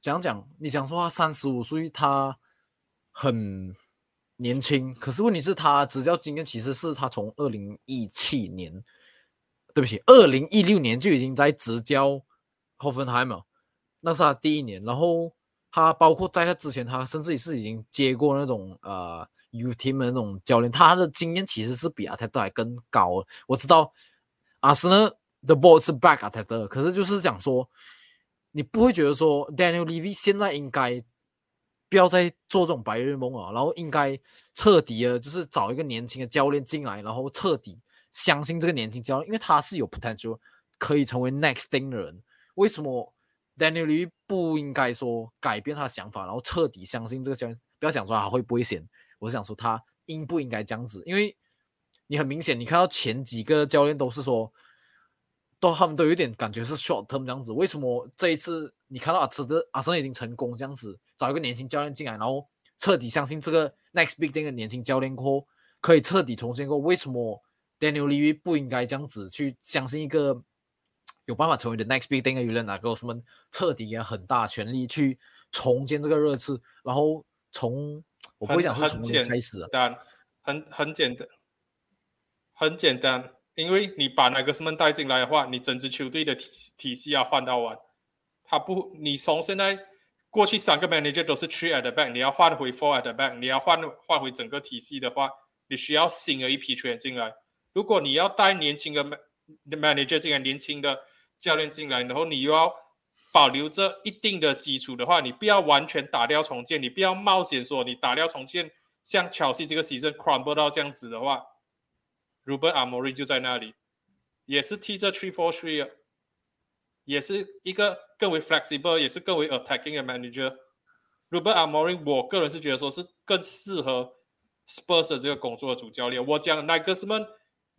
讲讲你讲说他三十五岁，他很。年轻，可是问题是，他执教经验其实是他从二零一七年，对不起，二零一六年就已经在执教 Hoffenheim，那是他第一年。然后他包括在他之前，他甚至也是已经接过那种呃 U team 的那种教练，他的经验其实是比阿泰德还更高。我知道阿森纳 The ball 是 back 阿泰德，可是就是讲说，你不会觉得说 Daniel Levy 现在应该。不要再做这种白日梦了，然后应该彻底的，就是找一个年轻的教练进来，然后彻底相信这个年轻教练，因为他是有 potential 可以成为 next thing 的人。为什么 Daniel Lee 不应该说改变他的想法，然后彻底相信这个教练？不要想说他会不会选，我是想说他应不应该这样子？因为你很明显，你看到前几个教练都是说。都他们都有点感觉是 short term 这样子，为什么这一次你看到阿兹的阿森已经成功这样子，找一个年轻教练进来，然后彻底相信这个 next big thing 的年轻教练后，可以彻底重新过？为什么 Daniel Levy 不应该这样子去相信一个 有办法成为的 next big thing 的 u 哪个什么彻底也很大权力去重建这个热刺，然后从我不会讲是从零开始，但很很简单，很简单。因为你把那个什么带进来的话，你整支球队的体体系要换到完，他不，你从现在过去三个 manager 都是 three at the back，你要换回 four at the back，你要换换回整个体系的话，你需要新的一批球员进来。如果你要带年轻的 manager 进来，年轻的教练进来，然后你又要保留着一定的基础的话，你不要完全打掉重建，你不要冒险说你打掉重建，像乔西这个 season crumble 到这样子的话。Ruben Amorim 就在那里，也是踢着 three four three，也是一个更为 flexible，也是更为 attacking 的 manager。Ruben Amorim，我个人是觉得说是更适合 Spurs 的这个工作的主教练。我讲 Nagelsmann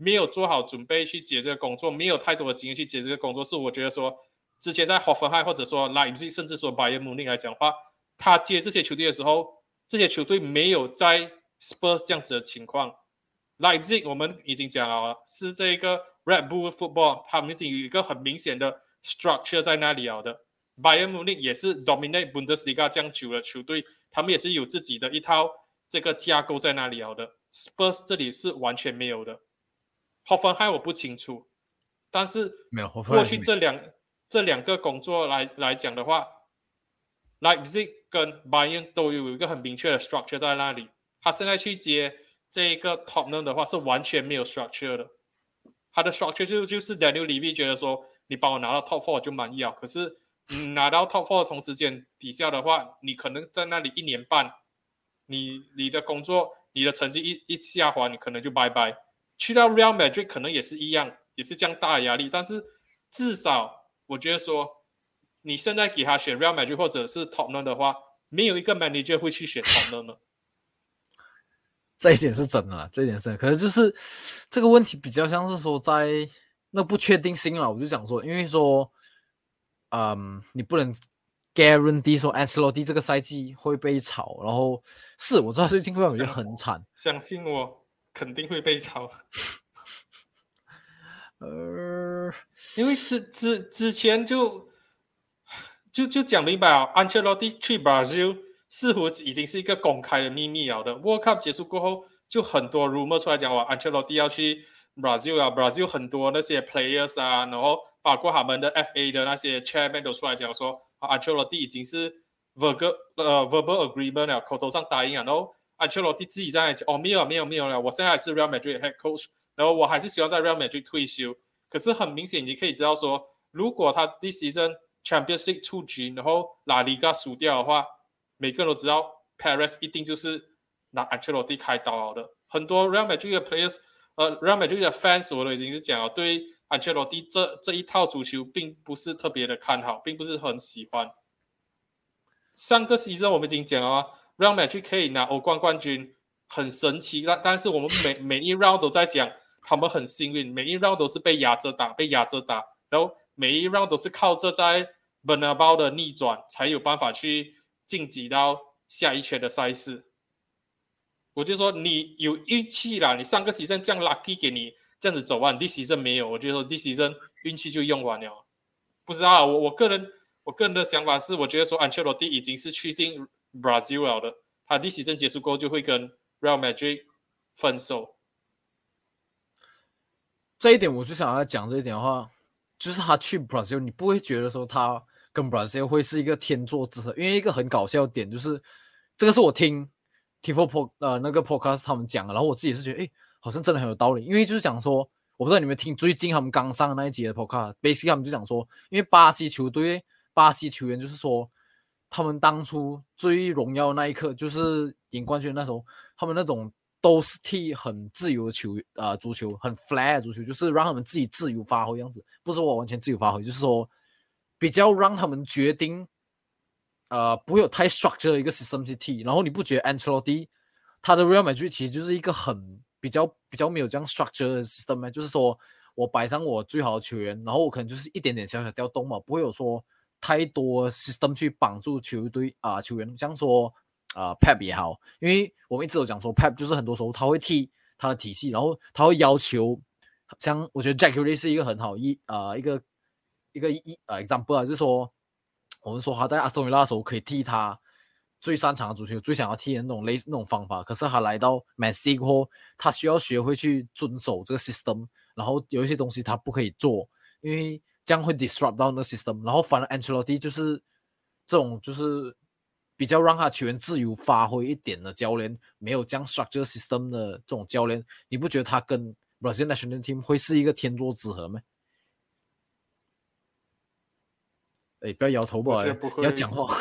没有做好准备去接这个工作，没有太多的经验去接这个工作，是我觉得说之前在 Hoffenheim 或者说 Leipzig 甚至说 bye Munich 来讲话，他接这些球队的时候，这些球队没有在 Spurs 这样子的情况。Leipzig 我们已经讲了，是这个 Red Bull Football，他们已经有一个很明显的 structure 在那里了的。bye Munich 也是 dominate Bundesliga 这样久的球队，他们也是有自己的一套这个架构在那里了的。Spurs 这里是完全没有的。Hoffenheim 我不清楚，但是没有过去这两这两个工作来来讲的话，Leipzig 跟 Bayern 都有一个很明确的 structure 在那里。他现在去接。这一个 top n 的话是完全没有 structure 的，他的 structure 就就是 Daniel Levy 觉得说你帮我拿到 top four 就满意啊，可是你拿到 top four 的同时间底下的话，你可能在那里一年半，你你的工作你的成绩一一下滑，你可能就拜拜。去到 Real Madrid 可能也是一样，也是这样大的压力，但是至少我觉得说你现在给他选 Real Madrid 或者是 top n 的话，没有一个 manager 会去选的。这一点是真的，这一点是，可是就是这个问题比较像是说在那不确定性了。我就想说，因为说，嗯，你不能 guarantee 说 Ancelotti 这个赛季会被炒，然后是我知道最近会我觉得很惨，相信我肯定会被炒。呃，因为之之之前就就就讲明白啊，Ancelotti 去 Brazil。似乎已经是一个公开的秘密了的。World Cup 结束过后，就很多 rumor 出来讲，哇，Ancelotti 要去 Brazil 啊，Brazil 很多那些 players 啊，然后包括他们的 FA 的那些 chairman 都出来讲说，Ancelotti 已经是 verbal 呃 verbal agreement 了，口头上答应啊。然后 Ancelotti 自己在讲，哦，没有没有没有了，我现在还是 Real Madrid head coach，然后我还是希望在 Real Madrid 退休。可是很明显，你可以知道说，如果他 this season Champions League 出局，然后 La Liga 输掉的话，每个人都知道，Paris 一定就是拿 Ancelotti 开刀的。很多 Real Madrid 的 players，呃，Real Madrid 的 fans 我都已经是讲了，对 Ancelotti 这这一套足球并不是特别的看好，并不是很喜欢。上个 season 我们已经讲了，Real Madrid 可以拿欧冠冠军，很神奇。但但是我们每每一 round 都在讲，他们很幸运，每一 round 都是被压着打，被压着打，然后每一 round 都是靠着在 Bernabeu 的逆转才有办法去。晋级到下一圈的赛事，我就说你有运气啦，你上个 season 这样 lucky 给你这样子走完，第 season 没有，我就说第 season 运气就用完了。不知道我我个人我个人的想法是，我觉得说安切洛蒂已经是确定 Brazil 了的，他第 season 结束过后就会跟 Real Madrid 分手。这一点我就想要讲这一点的话，就是他去 Brazil，你不会觉得说他。跟 Brazil 会是一个天作之合，因为一个很搞笑的点就是，这个是我听 t f o p 呃那个 Podcast 他们讲的，然后我自己是觉得，哎，好像真的很有道理，因为就是讲说，我不知道你们听最近他们刚上那一集的 Podcast，basically 他们就讲说，因为巴西球队巴西球员就是说，他们当初最荣耀那一刻就是赢冠军那时候，他们那种都是踢很自由的球啊足球，很 flat 足球，就是让他们自己自由发挥样子，不是我完全自由发挥，就是说。比较让他们决定，呃，不会有太 structure 的一个 system 去踢。然后你不觉得 Ancelotti 他的 Real Madrid 其实就是一个很比较比较没有这样 structure 的 system 吗？就是说我摆上我最好的球员，然后我可能就是一点点小小调动嘛，不会有说太多 system 去帮助球队啊球员。像说啊 Pep 也好，因为我们一直都讲说 Pep 就是很多时候他会替他的体系，然后他会要求，像我觉得 Jack Lee 是一个很好一啊一个。一个一呃 example 啊，就是说，我们说他在阿斯顿维拉的时候可以替他最擅长的足球，最想要踢的那种类那种方法。可是他来到 Man City 后，他需要学会去遵守这个 system，然后有一些东西他不可以做，因为这样会 disrupt 到那个 system。然后反而 Ancelotti 就是这种就是比较让他球员自由发挥一点的教练，没有这样 structure system 的这种教练，你不觉得他跟 Brazil national team 会是一个天作之合吗？哎，不要摇头吧！要讲话。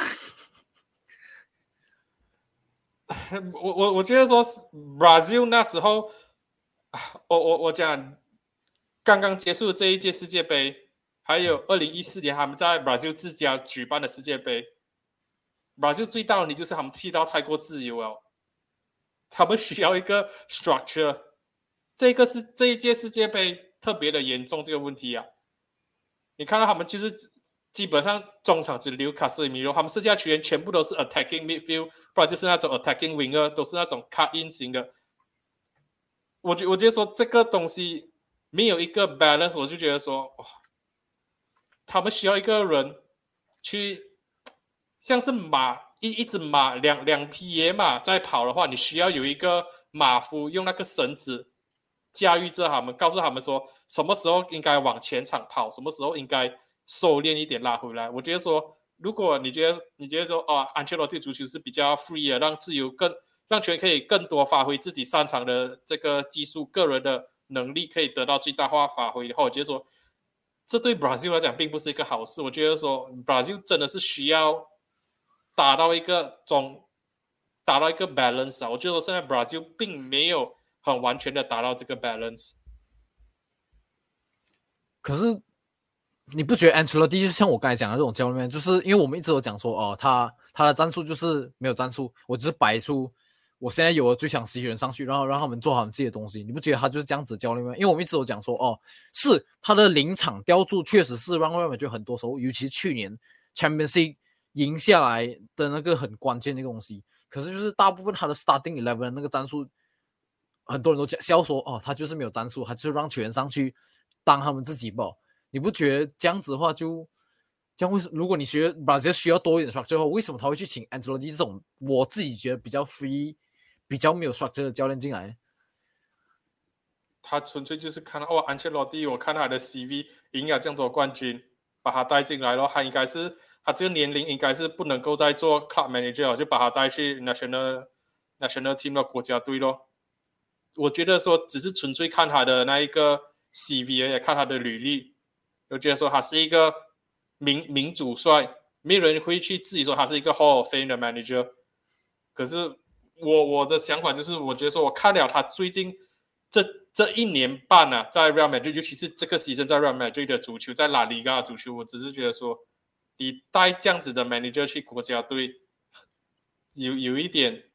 我我我觉得说，Brazil 那时候，我我我讲，刚刚结束这一届世界杯，还有二零一四年他们在 Brazil 自家举办的世界杯，Brazil 最大的问题就是他们踢到太过自由了。他们需要一个 structure。这个是这一届世界杯特别的严重这个问题啊！你看到他们就是基本上中场只留卡斯米罗，他们剩下球员全部都是 attacking midfield，不然就是那种 attacking winger，都是那种 cut in 型的。我觉我觉得说这个东西没有一个 balance，我就觉得说哇，他们需要一个人去像是马一一只马两两匹野马在跑的话，你需要有一个马夫用那个绳子。驾驭着他们，告诉他们说什么时候应该往前场跑，什么时候应该收敛一点拉回来。我觉得说，如果你觉得你觉得说啊，安切洛蒂足球是比较 free 的，让自由更让球员可以更多发挥自己擅长的这个技术、个人的能力，可以得到最大化发挥的话，我觉得说这对 Brazil 来讲并不是一个好事。我觉得说 Brazil 真的是需要达到一个中，达到一个 balance 啊。我觉得现在 Brazil 并没有。很完全的达到这个 balance，可是你不觉得 Angelotti 就像我刚才讲的这种教练，就是因为我们一直都讲说，哦，他他的战术就是没有战术，我只是摆出我现在有了最强十一人上去，然后让他们做好自己的东西。你不觉得他就是这样子教练吗？因为我们一直都讲说，哦，是他的临场雕铸确实是让外面就很多时候，尤其是去年 Champions League 赢下来的那个很关键的一个东西。可是就是大部分他的 starting eleven 那个战术。很多人都讲笑说哦，他就是没有战术，他就是让球员上去当他们自己吧。你不觉得这样子的话就这样？为什如果你学把这需要多一点 structure 的话，为什么他会去请 Angelotti 这种我自己觉得比较 free、比较没有 structure 的教练进来？他纯粹就是看到哦，Angelotti，我看他的 CV 赢了这么多冠军，把他带进来了。他应该是他这个年龄应该是不能够再做 club manager，就把他带去 national national team 的国家队咯。我觉得说只是纯粹看他的那一个 CV，也看他的履历，我觉得说他是一个民民主帅，没有人会去质疑说他是一个 Hall of Fame 的 manager。可是我我的想法就是，我觉得说我看了他最近这这一年半啊，在 Real Madrid，尤其是这个 season 在 Real Madrid 的足球，在拉里加足球，我只是觉得说，你带这样子的 manager 去国家队，有有一点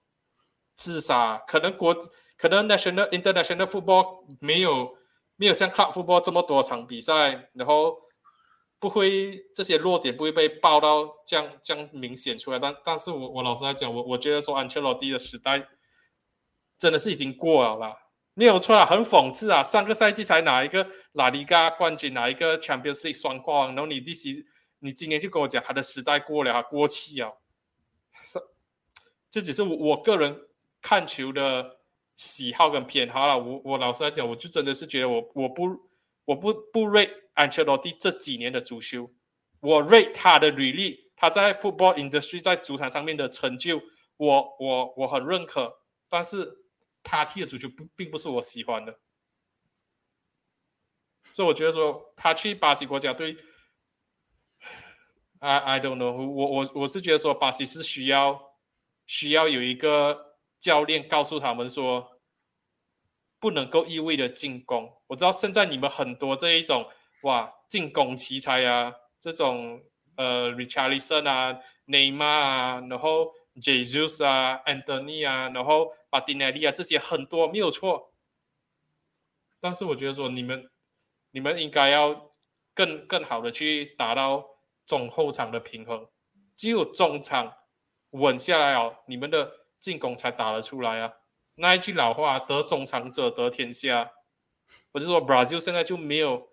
自杀，可能国。可能 national international football 没有没有像 club football 这么多场比赛，然后不会这些弱点不会被爆到这样这样明显出来。但但是我我老实来讲，我我觉得说安切洛蒂的时代真的是已经过了啦，没有错啦，很讽刺啊！上个赛季才拿一个拉里加冠军，拿一个 Champions League 双冠，然后你第时你今年就跟我讲他的时代过了，过气啊！这只是我我个人看球的。喜好跟偏好了，我我老实来讲，我就真的是觉得我我不我不不 re 安切洛蒂这几年的主修，我 rate 他的履历，他在 football industry 在足坛上面的成就，我我我很认可，但是他踢的足球不并不是我喜欢的，所以我觉得说他去巴西国家队，I I don't know，我我我是觉得说巴西是需要需要有一个。教练告诉他们说，不能够一味的进攻。我知道现在你们很多这一种哇进攻奇才啊，这种呃 Richarlison 啊、内马尔啊，然后 Jesus 啊、Anthony 啊，然后巴蒂内利啊这些很多没有错。但是我觉得说你们你们应该要更更好的去达到中后场的平衡，只有中场稳下来哦，你们的。进攻才打得出来啊！那一句老话，“得中场者得天下”，我就说，Brazil 现在就没有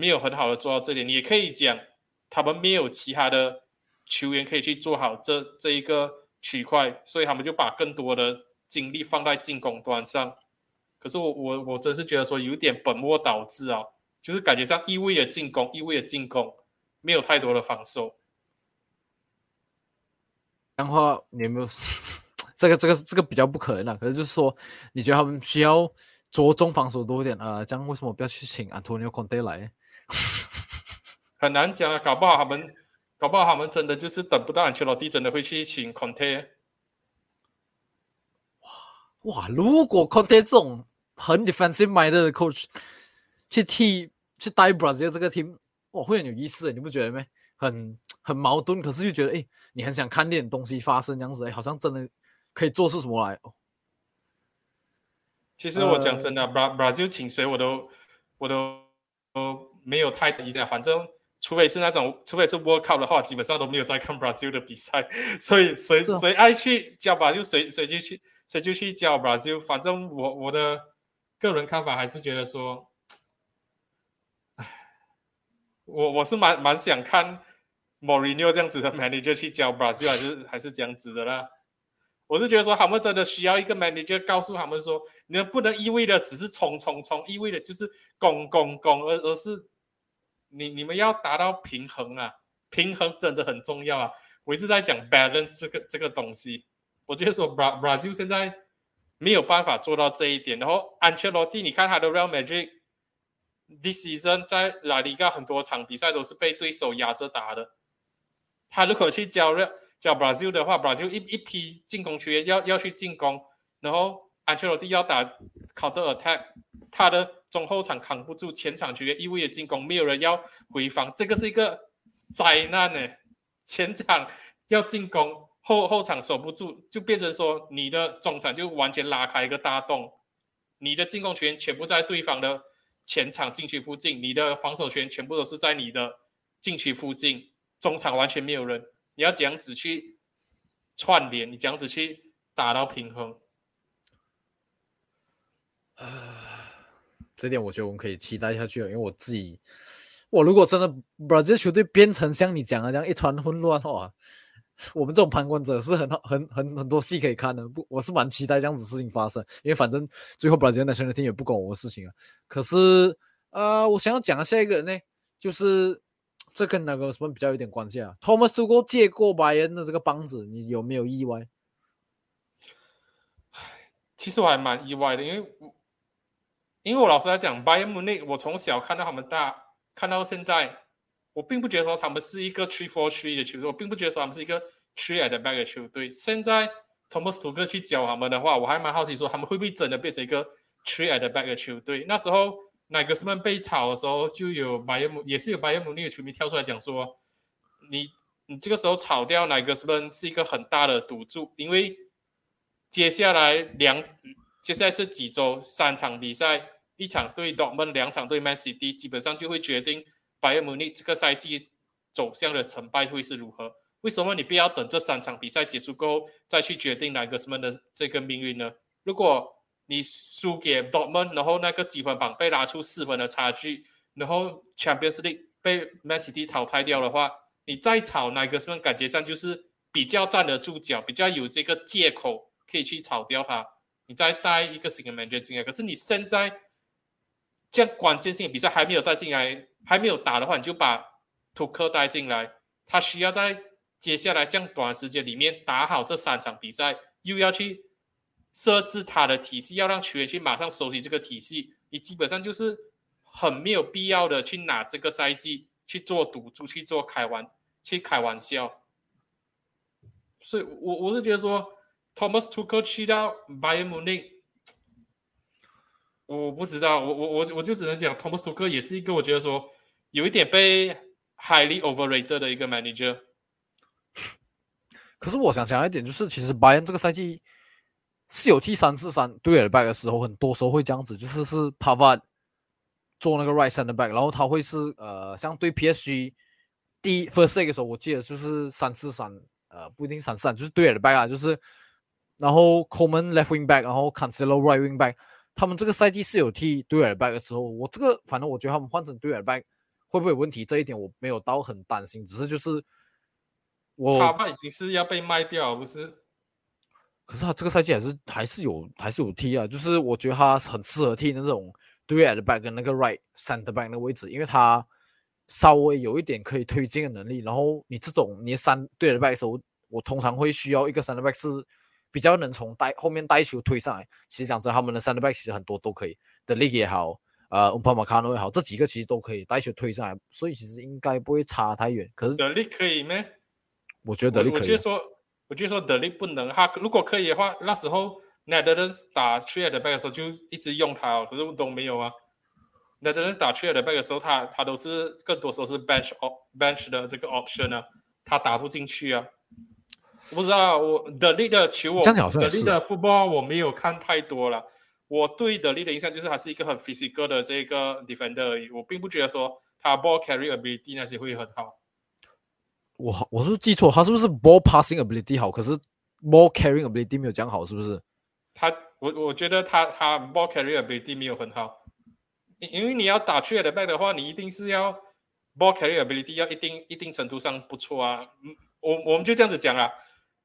没有很好的做到这点。你也可以讲，他们没有其他的球员可以去做好这这一个区块，所以他们就把更多的精力放在进攻端上。可是我我我真是觉得说，有点本末倒置啊，就是感觉上一味的进攻，一味的进攻，没有太多的防守。然后你有没有？这个这个这个比较不可能的，可是就是说，你觉得他们需要着重防守多一点啊？这样为什么不要去请 Antonio Conte 来？很难讲啊，搞不好他们，搞不好他们真的就是等不到安切洛蒂真的会去请 Conte。哇哇！如果 Conte 这种很 defensive minded 的 coach 去替去带 Brazil 这个 team，哇，会很有意思，你不觉得吗？很很矛盾，可是又觉得哎，你很想看点东西发生这样子，哎，好像真的。可以做出什么来？其实我讲真的，Bra Brazil 请谁我都我都都没有太意见，反正除非是那种，除非是 World Cup 的话，基本上都没有在看 Brazil 的比赛，所以谁谁爱去教 Brazil，谁谁就去谁就去教 Brazil，反正我我的个人看法还是觉得说，唉，我我是蛮蛮想看 Mourinho 这样子的 manager 去教 Brazil，还是还是这样子的啦。我是觉得说，他们真的需要一个 manager 告诉他们说，你们不能一味的只是冲冲冲，一味的就是攻攻攻，而而是你你们要达到平衡啊，平衡真的很重要啊。我一直在讲 balance 这个这个东西，我觉得说 Bra Brazil 现在没有办法做到这一点。然后安切洛蒂，你看他的 Real Madrid，this season 在拉里加很多场比赛都是被对手压着打的，他如果去教热。叫 Brazil 的话，Brazil 一一批进攻球员要要去进攻，然后安切洛蒂要打 counter attack，他的中后场扛不住，前场球员一味的进攻，没有人要回防，这个是一个灾难呢。前场要进攻，后后场守不住，就变成说你的中场就完全拉开一个大洞，你的进攻权全部在对方的前场禁区附近，你的防守权全部都是在你的禁区附近，中场完全没有人。你要这样子去串联，你这样子去达到平衡。啊，这点我觉得我们可以期待下去了。因为我自己，我如果真的把这球队变成像你讲的这样一团混乱的话，我们这种旁观者是很好很很很多戏可以看的。不，我是蛮期待这样子事情发生，因为反正最后 Brazil national team 也不关我的事情啊。可是，呃，我想要讲的下一个人呢，就是。这跟那个什么比较有点关系啊？Thomas Tuchel 借过白人的这个帮子，你有没有意外？其实我还蛮意外的，因为因为我老实来讲，拜仁慕尼我从小看到他们大，看到现在，我并不觉得说他们是一个 three four three 的球队，我并不觉得说他们是一个 three at the back 的球队。现在 Thomas t u c h 去教他们的话，我还蛮好奇说他们会不会真的变成一个 three at the back 的球队？那时候。哪个什么被炒的时候，就有白彦姆，也是有白彦姆那个球迷跳出来讲说，你你这个时候炒掉哪个什么是一个很大的赌注，因为接下来两接下来这几周三场比赛，一场对 Dortmund，两场对 Man City，基本上就会决定白彦姆尼这个赛季走向的成败会是如何。为什么你不要等这三场比赛结束过后再去决定哪个什么的这个命运呢？如果你输给 Dortmund，然后那个积分榜被拉出四分的差距，然后 Champions League 被 Man City 淘汰掉的话，你再炒哪个什么感觉上就是比较站得住脚，比较有这个借口可以去炒掉它。你再带一个新的 manager 进来，可是你现在这样关键性比赛还没有带进来，还没有打的话，你就把图克带进来，他需要在接下来这样短时间里面打好这三场比赛，又要去。设置他的体系，要让球员去马上熟悉这个体系，你基本上就是很没有必要的去拿这个赛季去做赌注，去做开玩去开玩笑。所以，我我是觉得说，Thomas Tuchel 去到 Bayern Munich，我不知道，我我我我就只能讲，Thomas Tuchel 也是一个我觉得说有一点被 highly overrated 的一个 manager。可是我想讲一点，就是其实 Bayern 这个赛季。是有 T 三四三对 back 的时候，很多时候会这样子，就是是 Pavard 做那个 right center back，然后他会是呃，像对 PSG 第一 first leg 的时候，我记得就是三四三，呃，不一定三四三，就是对 back 啊，就是然后 Coleman left wing back，然后 Cancelo right wing back，他们这个赛季是有 T 对 back 的时候，我这个反正我觉得他们换成对 back 会不会有问题，这一点我没有到很担心，只是就是我 Pavard 已经是要被卖掉，不是？可是他这个赛季还是还是有还是有踢啊，就是我觉得他很适合踢那种对 at back 跟那个 right center back 那个位置，因为他稍微有一点可以推进的能力。然后你这种你三对 at back 的时候，我通常会需要一个 center back 是比较能从带后面带球推上来。其实讲真，他们的 center back 其实很多都可以，的力也好，呃，乌帕马卡诺也好，这几个其实都可以带球推上来，所以其实应该不会差太远。可是德力可以咩？我觉得德力可以。我就说德力不能，他如果可以的话，那时候 Netherlands 打 t r e a d back 的时候就一直用他，可是都没有啊。Netherlands 打 t r e a d back 的时候，他他都是更多时候是 bench op bench 的这个 option 啊，他打不进去啊。我不知道我德力的球，我德力的 football 我没有看太多了，我对德利的印象就是他是一个很 physical 的这个 defender 而已，我并不觉得说他 ball carry ability 那些会很好。我我是不是记错？他是不是 ball passing ability 好，可是 ball carrying ability 没有讲好，是不是？他我我觉得他他 ball carry ability 没有很好，因因为你要打 t r a back 的话，你一定是要 ball carry ability 要一定一定程度上不错啊。嗯，我我们就这样子讲啊，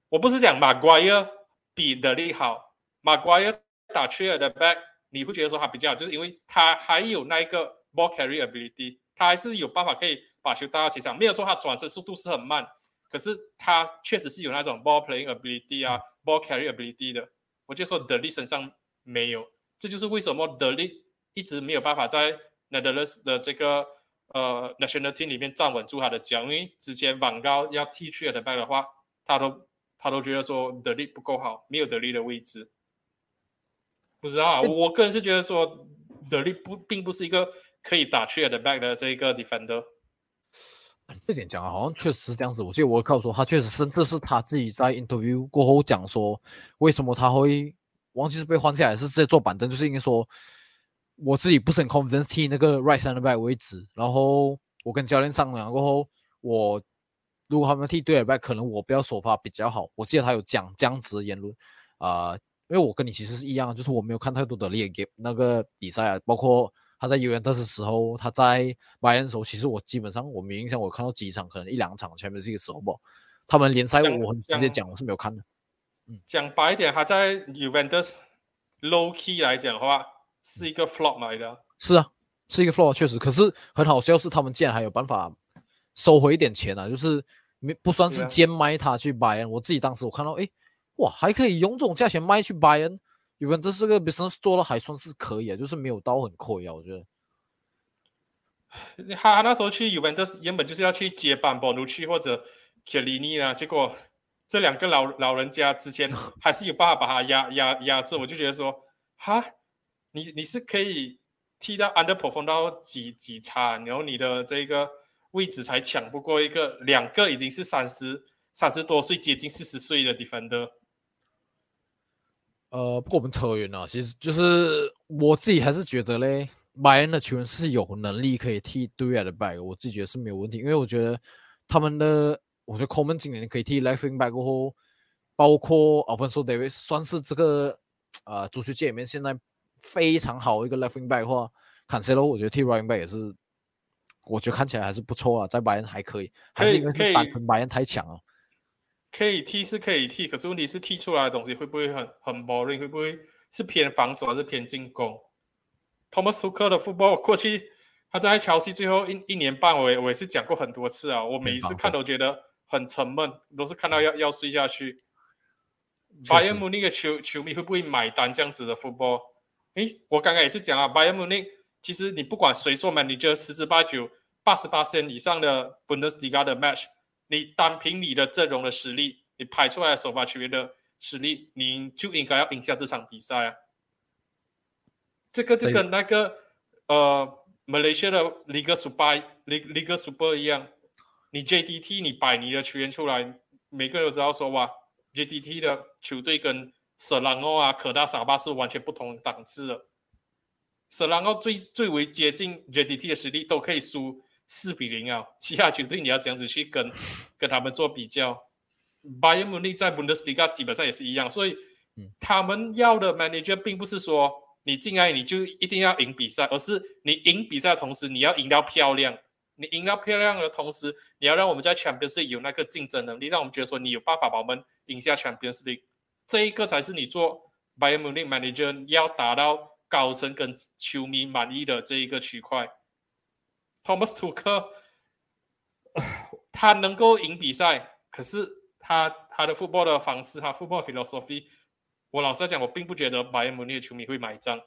我不是讲马奎尔比德利好，马奎尔打 t r a back，你会觉得说他比较好，就是因为他还有那一个 ball carry ability，他还是有办法可以。把球带到前场，没有说他转身速度是很慢，可是他确实是有那种 ball playing ability 啊，ball carry ability 的。我就说德利身上没有，这就是为什么德利一直没有办法在 Netherlands 的这个呃 national team 里面站稳住他的脚，因为之前网高要踢去的 back 的话，他都他都觉得说德力不够好，没有德力的位置。不知道啊，我个人是觉得说德力不并不是一个可以打去的 back 的这一个 defender。这点讲啊，好像确实是这样子。我记得我靠说，他确实甚至是他自己在 interview 过后讲说，为什么他会忘记是被换下来，是直接坐板凳，就是因为说我自己不是很 confident 踢那个 right center back 位置。然后我跟教练商量过后，我如果他们踢对了 back，可能我不要首发比较好。我记得他有讲这样子的言论啊，因为我跟你其实是一样，就是我没有看太多的 league game 那个比赛啊，包括。他在尤文特斯时候，他在拜仁时候，其实我基本上我没印象，我看到几场，可能一两场前面是一个时候吧，他们联赛我很直接讲我是没有看的。嗯，讲白一点，他在 u v e n t u s low key 来讲的话，是一个 flop 来的。是啊，是一个 flop，确实。可是很好笑是，他们竟然还有办法收回一点钱啊，就是没不算是兼卖他去 buy n。我自己当时我看到，哎，哇，还可以用这种价钱卖去拜仁。尤文这是个 business 做的还算是可以啊，就是没有刀很亏啊，我觉得。他那时候去尤文，这是原本就是要去接班博努奇或者铁里尼啊，结果这两个老老人家之前还是有办法把他压压压制，我就觉得说，哈，你你是可以踢到 underperform 到几几差，然后你的这个位置才抢不过一个两个已经是三十三十多岁接近四十岁的 defender。呃，不过我们扯远了，其实就是我自己还是觉得嘞，拜仁的球员是有能力可以踢对面的 back，我自己觉得是没有问题，因为我觉得他们的，我觉得 Coleman 今年可以踢 left wing back 过后，包括 Alfonso Davis 算是这个啊足球界里面现在非常好的一个 left wing back 的话，Cancelo 我觉得踢 right wing back 也是，我觉得看起来还是不错啊，在拜仁还可以，还是因为单纯拜仁太强了。可以踢是可以踢，可是问题是踢出来的东西会不会很很 boring？会不会是偏防守还是偏进攻？Thomas Tuchel 的 football 过去他在乔西最后一一年半，我也我也是讲过很多次啊，我每一次看都觉得很沉闷，都是看到要要睡下去。拜仁慕尼的球球迷会不会买单这样子的 football？诶，我刚刚也是讲啊，拜仁慕尼其实你不管谁做 manager，十之八九八十八线以上的 Bundesliga 的 match。你单凭你的阵容的实力，你排出来的首发球员的实力，你就应该要赢下这场比赛啊！这个就跟那个呃，Malaysia 的 Liga Super、Liga Super 一样，你 JDT 你摆你的球员出来，每个人都知道说哇，JDT 的球队跟舍兰奥啊、可大沙巴是完全不同档次的。舍兰奥最最为接近 JDT 的实力都可以输。四比零啊！其他球队你要这样子去跟 跟他们做比较，Bayern Munich 在 Bundesliga 基本上也是一样，所以他们要的 manager 并不是说你进来你就一定要赢比赛，而是你赢比赛的同时你要赢到漂亮，你赢到漂亮的同时你要让我们在 Champions League 有那个竞争能力，让我们觉得说你有办法把我们赢下 Champions League，这一个才是你做 Bayern Munich manager 要达到高层跟球迷满意的这一个区块。Thomas 图克，他能够赢比赛，可是他他的 football 的方式，他 football philosophy，我老实讲，我并不觉得拜仁慕尼的球迷会买账。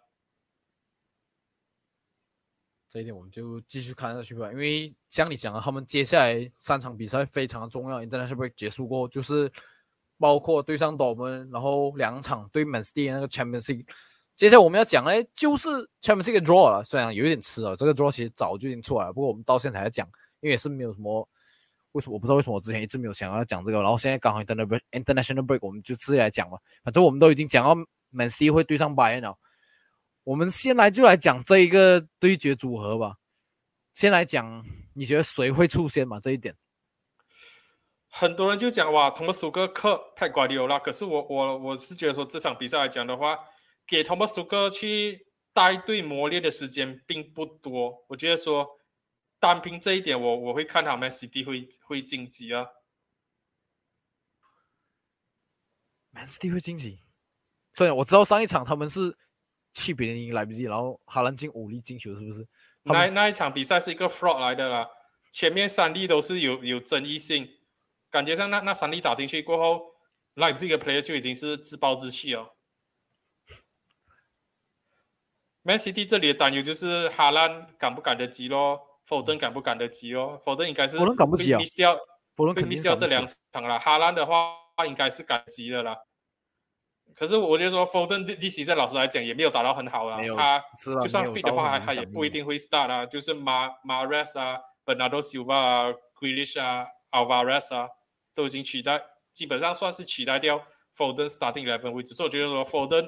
这一点我们就继续看下去吧，因为像你讲的，他们接下来三场比赛非常的重要，International break 结束过，就是包括对上多门，然后两场对 Man City 那个 Champions League。接下来我们要讲嘞，就是 Champions draw 了，虽然有一点迟了，这个 draw 其实早就已经出来了，不过我们到现在还在讲，因为也是没有什么，为什么我不知道为什么我之前一直没有想要讲这个，然后现在刚好 international break，我们就直接来讲吧，反正我们都已经讲到 Man City 会对上 Bayern 了，我们先来就来讲这一个对决组合吧。先来讲，你觉得谁会出现嘛？这一点，很多人就讲哇，托马斯哥克太瓜迪奥拉。可是我我我是觉得说，这场比赛来讲的话，给托马斯哥去带队磨练的时间并不多。我觉得说，单凭这一点，我我会看他们 CD 会会晋级啊。Man City 会晋级，虽然我知道上一场他们是七比零赢来不及，然后哈兰进五粒进球，是不是？那那一场比赛是一个 fraud 来的啦，前面三粒都是有有争议性，感觉上那那三粒打进去过后，莱比锡的 player 就已经是自暴自弃哦。Man City 这里的担忧就是哈兰赶不赶得及咯，否登赶不赶得及哦？否则应该是否登赶不及啊，掉，否登肯定掉这两场了。哈兰的话应该是赶及的啦。可是我觉得说，Foden 第第在老实来讲也没有打到很好啦。他就算 fit 的话，他也不一定会 start 啊。就是 Mar Mares 啊，Bernardo Silva 啊，Grealish 啊，Alvarez 啊，都已经取代，基本上算是取代掉 Foden starting eleven 位置。所以我觉得说，Foden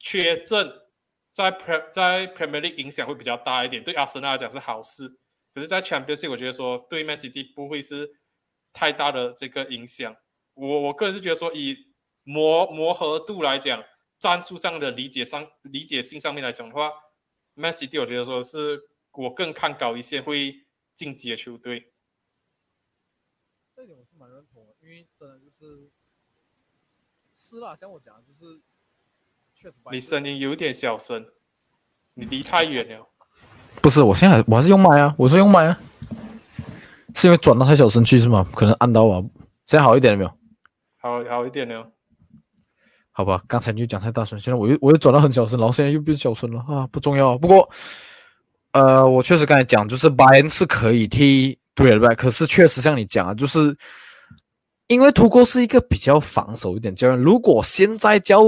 缺阵在 Pre 在 Premier League 影响会比较大一点，对阿森纳来讲是好事。可是，在 Champions League 我觉得说，对 Man City 不会是太大的这个影响。我我个人是觉得说，以磨磨合度来讲，战术上的理解上理解性上面来讲的话，Man City 我觉得说是我更看高一些会晋级的球队。这点我是蛮认同的，因为真的就是是啦，像我讲就是。你声音有点小声，你离太远了。不是，我现在我还是用麦啊，我是用麦啊，是因为转到太小声去是吗？可能按到啊，现在好一点了没有？好好一点了。好吧，刚才你就讲太大声，现在我又我又转到很小声，然后现在又变小声了啊，不重要。不过，呃，我确实刚才讲，就是巴恩是可以踢对了，可是确实像你讲啊，就是因为图哥是一个比较防守一点教练，如果现在教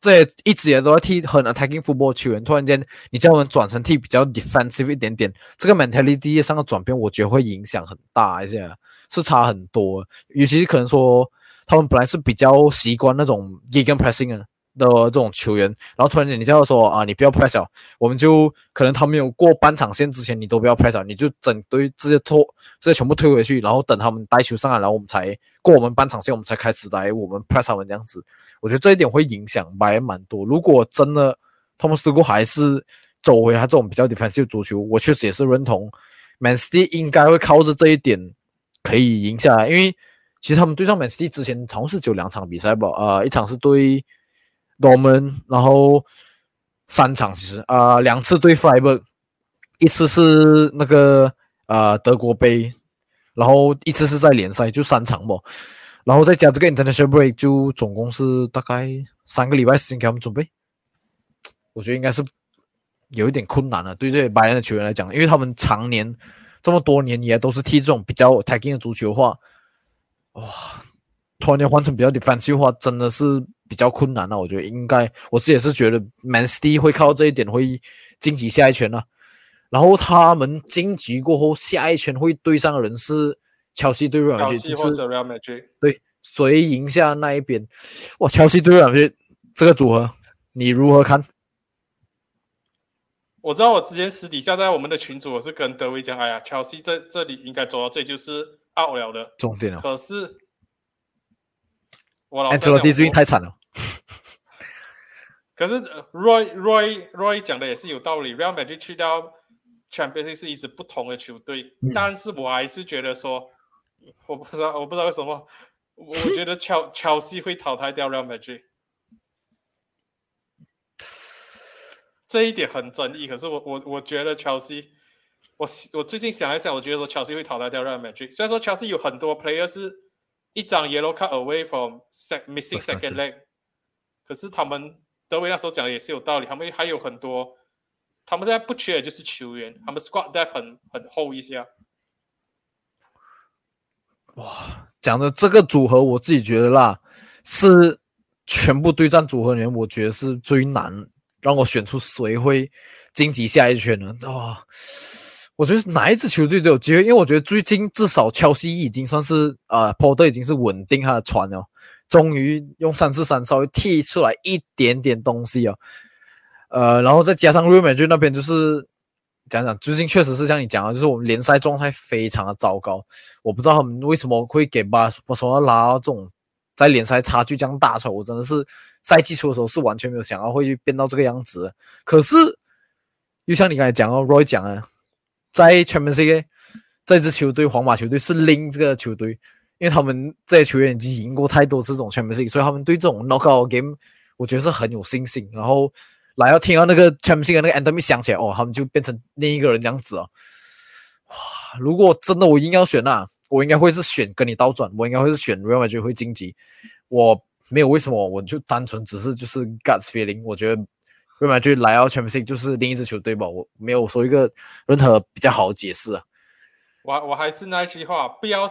这一直也都在踢很 attacking football 球员，突然间你叫我们转成踢比较 defensive 一点点，这个 mentality 上的转变，我觉得会影响很大一些，是差很多，尤其是可能说。他们本来是比较习惯那种 gegen pressing 啊的这种球员，然后突然间你叫他说啊，你不要 press 了，我们就可能他没有过半场线之前，你都不要 press 了，你就整队直接拖，直接全部推回去，然后等他们带球上来，然后我们才过我们半场线，我们才开始来我们 press 他们这样子。我觉得这一点会影响蛮蛮多。如果真的他们如果还是走回他这种比较 defensive 足球，我确实也是认同 Man City 应该会靠着这一点可以赢下来，因为。其实他们对上 Man City 之前好像是只有两场比赛吧，呃，一场是对我们然后三场其实啊，两次对 Freiburg，一次是那个呃德国杯，然后一次是在联赛，就三场吧，然后再加这个 International Break，就总共是大概三个礼拜时间给他们准备。我觉得应该是有一点困难了，对这些白人的球员来讲，因为他们常年这么多年以来都是踢这种比较 attacking 的足球的话。哇，突然间换成比较 defensive 话，真的是比较困难了。我觉得应该，我自己也是觉得 Man City 会靠这一点会晋级下一圈了。然后他们晋级过后，下一圈会对上的人是乔西对瑞尔吉，或者 Real Madrid。对，谁赢下那一边？哇，乔西对瑞尔吉这个组合，你如何看？我知道，我之前私底下在我们的群组，我是跟德威讲，哎呀，乔西这这里应该走到这就是。out 了的，终点了。可是我老 Ancelotti 最近太惨了。可是 Roy Roy Roy 讲的也是有道理。Real Madrid 去掉 Champions League 是一支不同的球队，但是我还是觉得说，我不知道，我不知道为什么，我觉得 乔乔西会淘汰掉 Real Madrid。这一点很争议。可是我我我觉得乔西。我我最近想一想，我觉得说乔西会淘汰掉 Real Madrid。虽然说乔西有很多 player 是一张 yellow card away from missing second leg，可是他们德维那时候讲的也是有道理。他们还有很多，他们现在不缺的就是球员，他们 squad depth 很很厚一些。哇，讲的这个组合，我自己觉得啦，是全部对战组合里面，我觉得是最难让我选出谁会晋级下一圈的。哇！我觉得哪一支球队都有机会，因为我觉得最近至少乔西已经算是呃，波特已经是稳定他的船了，终于用三四三稍微踢出来一点点东西哦。呃，然后再加上 Real Madrid 那边就是讲讲，最近确实是像你讲的，就是我们联赛状态非常的糟糕。我不知道他们为什么会给巴巴索拉这种在联赛差距这样大出来，我真的是赛季初的时候是完全没有想到会变到这个样子。可是，又像你刚才讲哦，Roy 讲啊，在 Champions League 这支球队皇马球队是拎这个球队，因为他们这些球员已经赢过太多次这种 Champions League，所以他们对这种 Knockout Game 我觉得是很有信心。然后来要听到那个 Champions League 那个 Anthem 响起来，哦，他们就变成另一个人这样子哦。哇，如果真的我硬要选啊，我应该会是选跟你倒转，我应该会是选 Real Madrid 会晋级。我没有为什么，我就单纯只是就是 Guts feeling，我觉得 Real Madrid 来到 Champions 就是另一支球队吧，我没有说一个任何比较好的解释啊。我我还是那句话，不要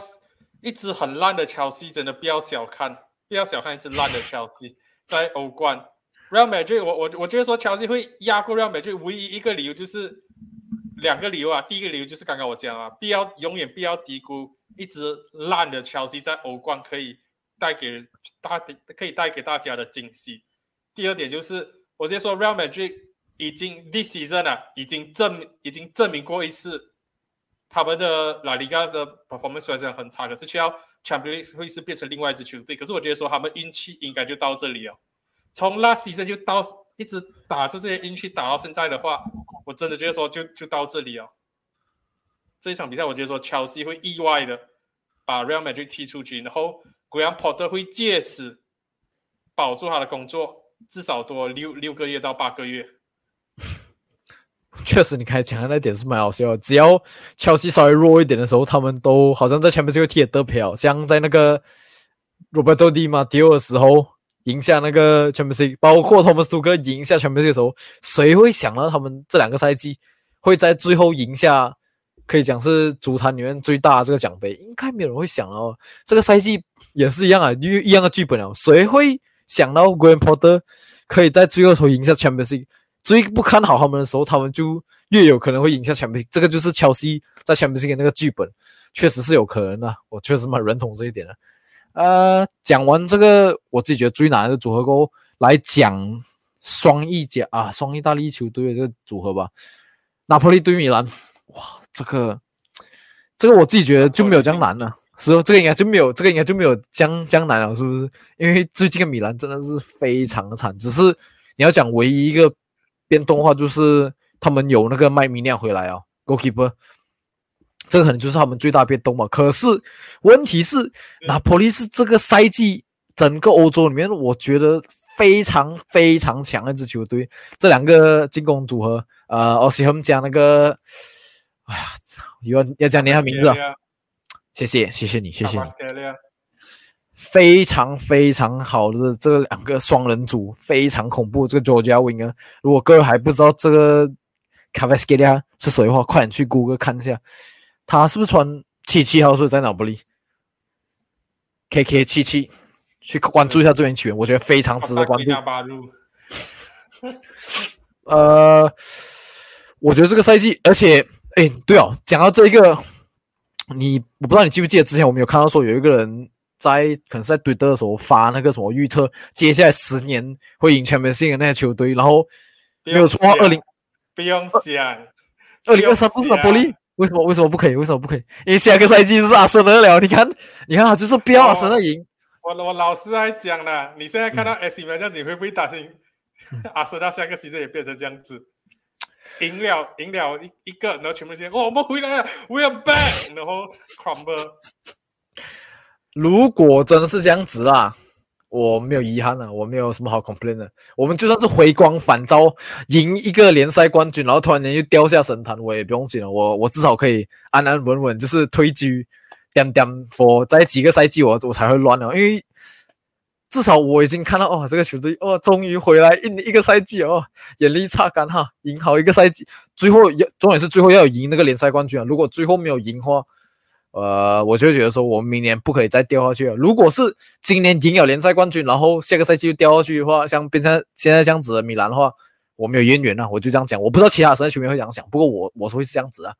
一支很烂的乔西，真的不要小看，不要小看一支烂的乔西，在欧冠 Real Madrid，我我我觉得说乔西会压过 Real Madrid，唯一一个理由就是两个理由啊，第一个理由就是刚刚我讲啊，不要永远不要低估一支烂的乔西在欧冠可以带给大可以带给大家的惊喜。第二点就是，我直接说 Real Madrid 已经 this season 啊，已经证已经证明过一次。他们的拉里加的 performance 虽然很差，可是却要 Champions 会是变成另外一支球队。可是我觉得说他们运气应该就到这里哦。从 last season 就到一直打着这些运气打到现在的话，我真的觉得说就就到这里哦。这一场比赛，我觉得说 Chelsea 会意外的把 Real Madrid 踢出局，然后 Graham Potter 会借此保住他的工作，至少多六六个月到八个月。确实，你刚才讲的那点是蛮好笑。只要切西稍微弱一点的时候，他们都好像在前面就会踢得票，像在那个 Roberto Di Matteo 的时候赢下那个 Champions 包括 Thomas Tuchel 赢下 Champions 的时候，谁会想到他们这两个赛季会在最后赢下可以讲是足坛里面最大的这个奖杯？应该没有人会想到，这个赛季也是一样啊，一一样的剧本啊，谁会想到 Graham Potter 可以在最后时候赢下 Champions League？最不看好他们的时候，他们就越有可能会赢下强兵。这个就是乔西在 Champions 的那个剧本，确实是有可能的。我确实蛮认同这一点的。呃，讲完这个，我自己觉得最难的组合过后，来讲双意甲啊，双意大利球队的这个组合吧。拿破仑对米兰，哇，这个这个我自己觉得就没有这样难了。是哦，这个应该就没有，这个应该就没有江江南了，是不是？因为最近的米兰真的是非常的惨，只是你要讲唯一一个。变动的话就是他们有那个麦米尼亚回来哦，Goalkeeper，这个可能就是他们最大变动嘛。可是问题是，拿破利是这个赛季整个欧洲里面，我觉得非常非常强的一支球队。这两个进攻组合，呃，奥西亨讲那个，哎呀，要要讲你的名字啊，谢谢谢谢你谢谢你。非常非常好的这两个双人组，非常恐怖。这个 Georgia Winger，如果各位还不知道这个 c a v a s k e l a 是谁的话，快点去 Google 看一下，他是不是穿七七号？是在哪不利？KK 七七，去关注一下这名球员，我觉得非常值得关注。呃，我觉得这个赛季，而且，哎，对哦，讲到这一个，你我不知道你记不记得之前我们有看到说有一个人。在可能是在对的时候发那个什么预测，接下来十年会赢全明星的那些球队，然后没有错，二零不用想，二零二三不是拿玻璃，为什么为什么不可以？为什么不可以？因为下个赛季是阿森纳了，你看，你看他就是不要阿森纳赢。我我老师还讲了，你现在看到 S 米这样子，你会不会担心阿森纳下个赛季也变成这样子？赢了赢了一一个，然后全部先哦，我们回来了，We are back，然后 crumble。如果真的是这样子啦，我没有遗憾了，我没有什么好 complain 的。我们就算是回光返照，赢一个联赛冠军，然后突然间又掉下神坛，我也不用紧了。我我至少可以安安稳稳，就是退居点点 for，在几个赛季我我才会乱了，因为至少我已经看到哦，这个球队哦，终于回来一一个赛季哦，眼力擦干哈，赢好一个赛季，最后要重点是最后要赢那个联赛冠军啊。如果最后没有赢的话，呃，我就觉得说，我们明年不可以再掉下去了。如果是今年赢了联赛冠军，然后下个赛季又掉下去的话，像变成现在这样子的米兰的话，我没有渊源啊，我就这样讲。我不知道其他神球迷会怎样想，不过我我是会是这样子啊。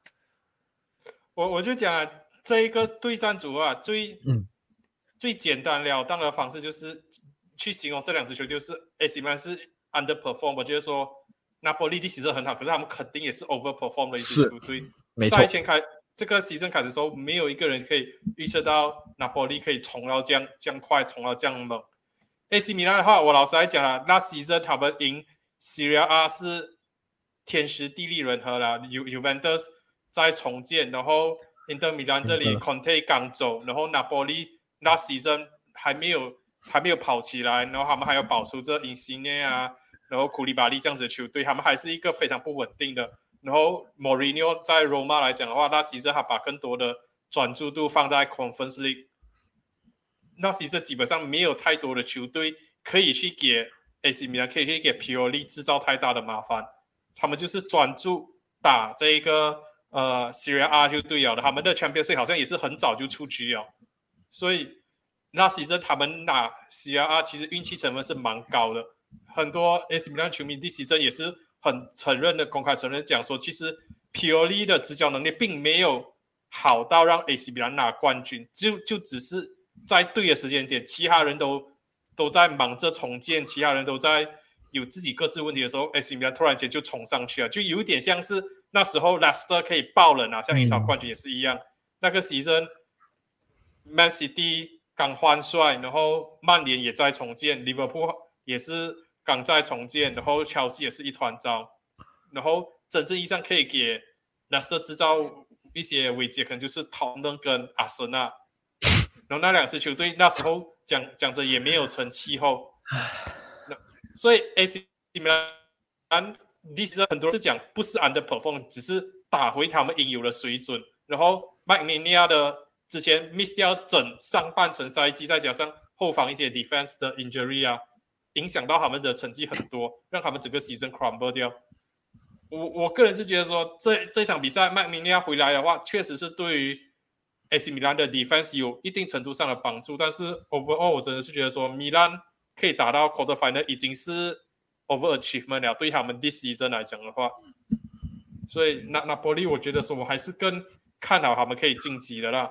我我就讲，这一个对战组啊，最嗯最简单了当的方式就是去形容这两支球队是，AC 米兰是 underperform，我觉得说那波利的其实很好，可是他们肯定也是 overperform 的一支球队。没错赛，前开这个席阵开始的时候，没有一个人可以预测到拿波利可以冲到这样这样快，冲到这样猛。AC 米兰的话，我老实来讲了，那席阵他们赢 Serie A 是天时地利人和啦。U Juventus 在重建，然后 Inter 米兰这里 Conte 刚走，然后拿波利那 season 还没有还没有跑起来，然后他们还要保持这 i n s i n 啊，然后库里巴利这样子的球队，他们还是一个非常不稳定的。然后 Mourinho 在 Roma 来讲的话，那其实他把更多的专注度放在 Conference League，那其实基本上没有太多的球队可以去给 AC 米兰可以去给 Pioli 制造太大的麻烦，他们就是专注打这一个呃 Serie A 就对了。的，他们的 Champions 好像也是很早就出局了，所以那其实他们拿 Serie A 其实运气成分是蛮高的，很多 AC 米兰球迷第席阵也是很承认的，公开承认讲说，其实 Pioli 的执教能力并没有好到让 AC 米兰拿冠军，就就只是在对的时间点，其他人都都在忙着重建，其他人都在有自己各自问题的时候，AC 米兰突然间就冲上去了，就有点像是那时候 Leicester 可以爆冷啊，像英超冠军也是一样，那个 season Man City 刚换帅，然后曼联也在重建，Liverpool 也是刚在重建，然后 Chelsea 也是一团糟，然后真正意义上可以给 Leicester 制造一些危机，可能就是唐顿跟阿森纳，然后那两支球队那时候讲讲着也没有成气候，那所以 AC 米兰历史上很多人是讲不是 underperform，只是打回他们应有的水准，然后麦尼尼亚的之前 miss 掉整上半程赛季，再加上后防一些 defense 的 injury 啊，影响到他们的成绩很多，让他们整个 season crumble 掉。我我个人是觉得说，这这场比赛麦米尼亚回来的话，确实是对于 AC 米兰的 defense 有一定程度上的帮助。但是 overall 我真的是觉得说，米兰可以打到 quarter final 已经是 over achievement 了，对他们 this season 来讲的话。所以那那波利，我觉得说我还是更看好他们可以晋级的啦。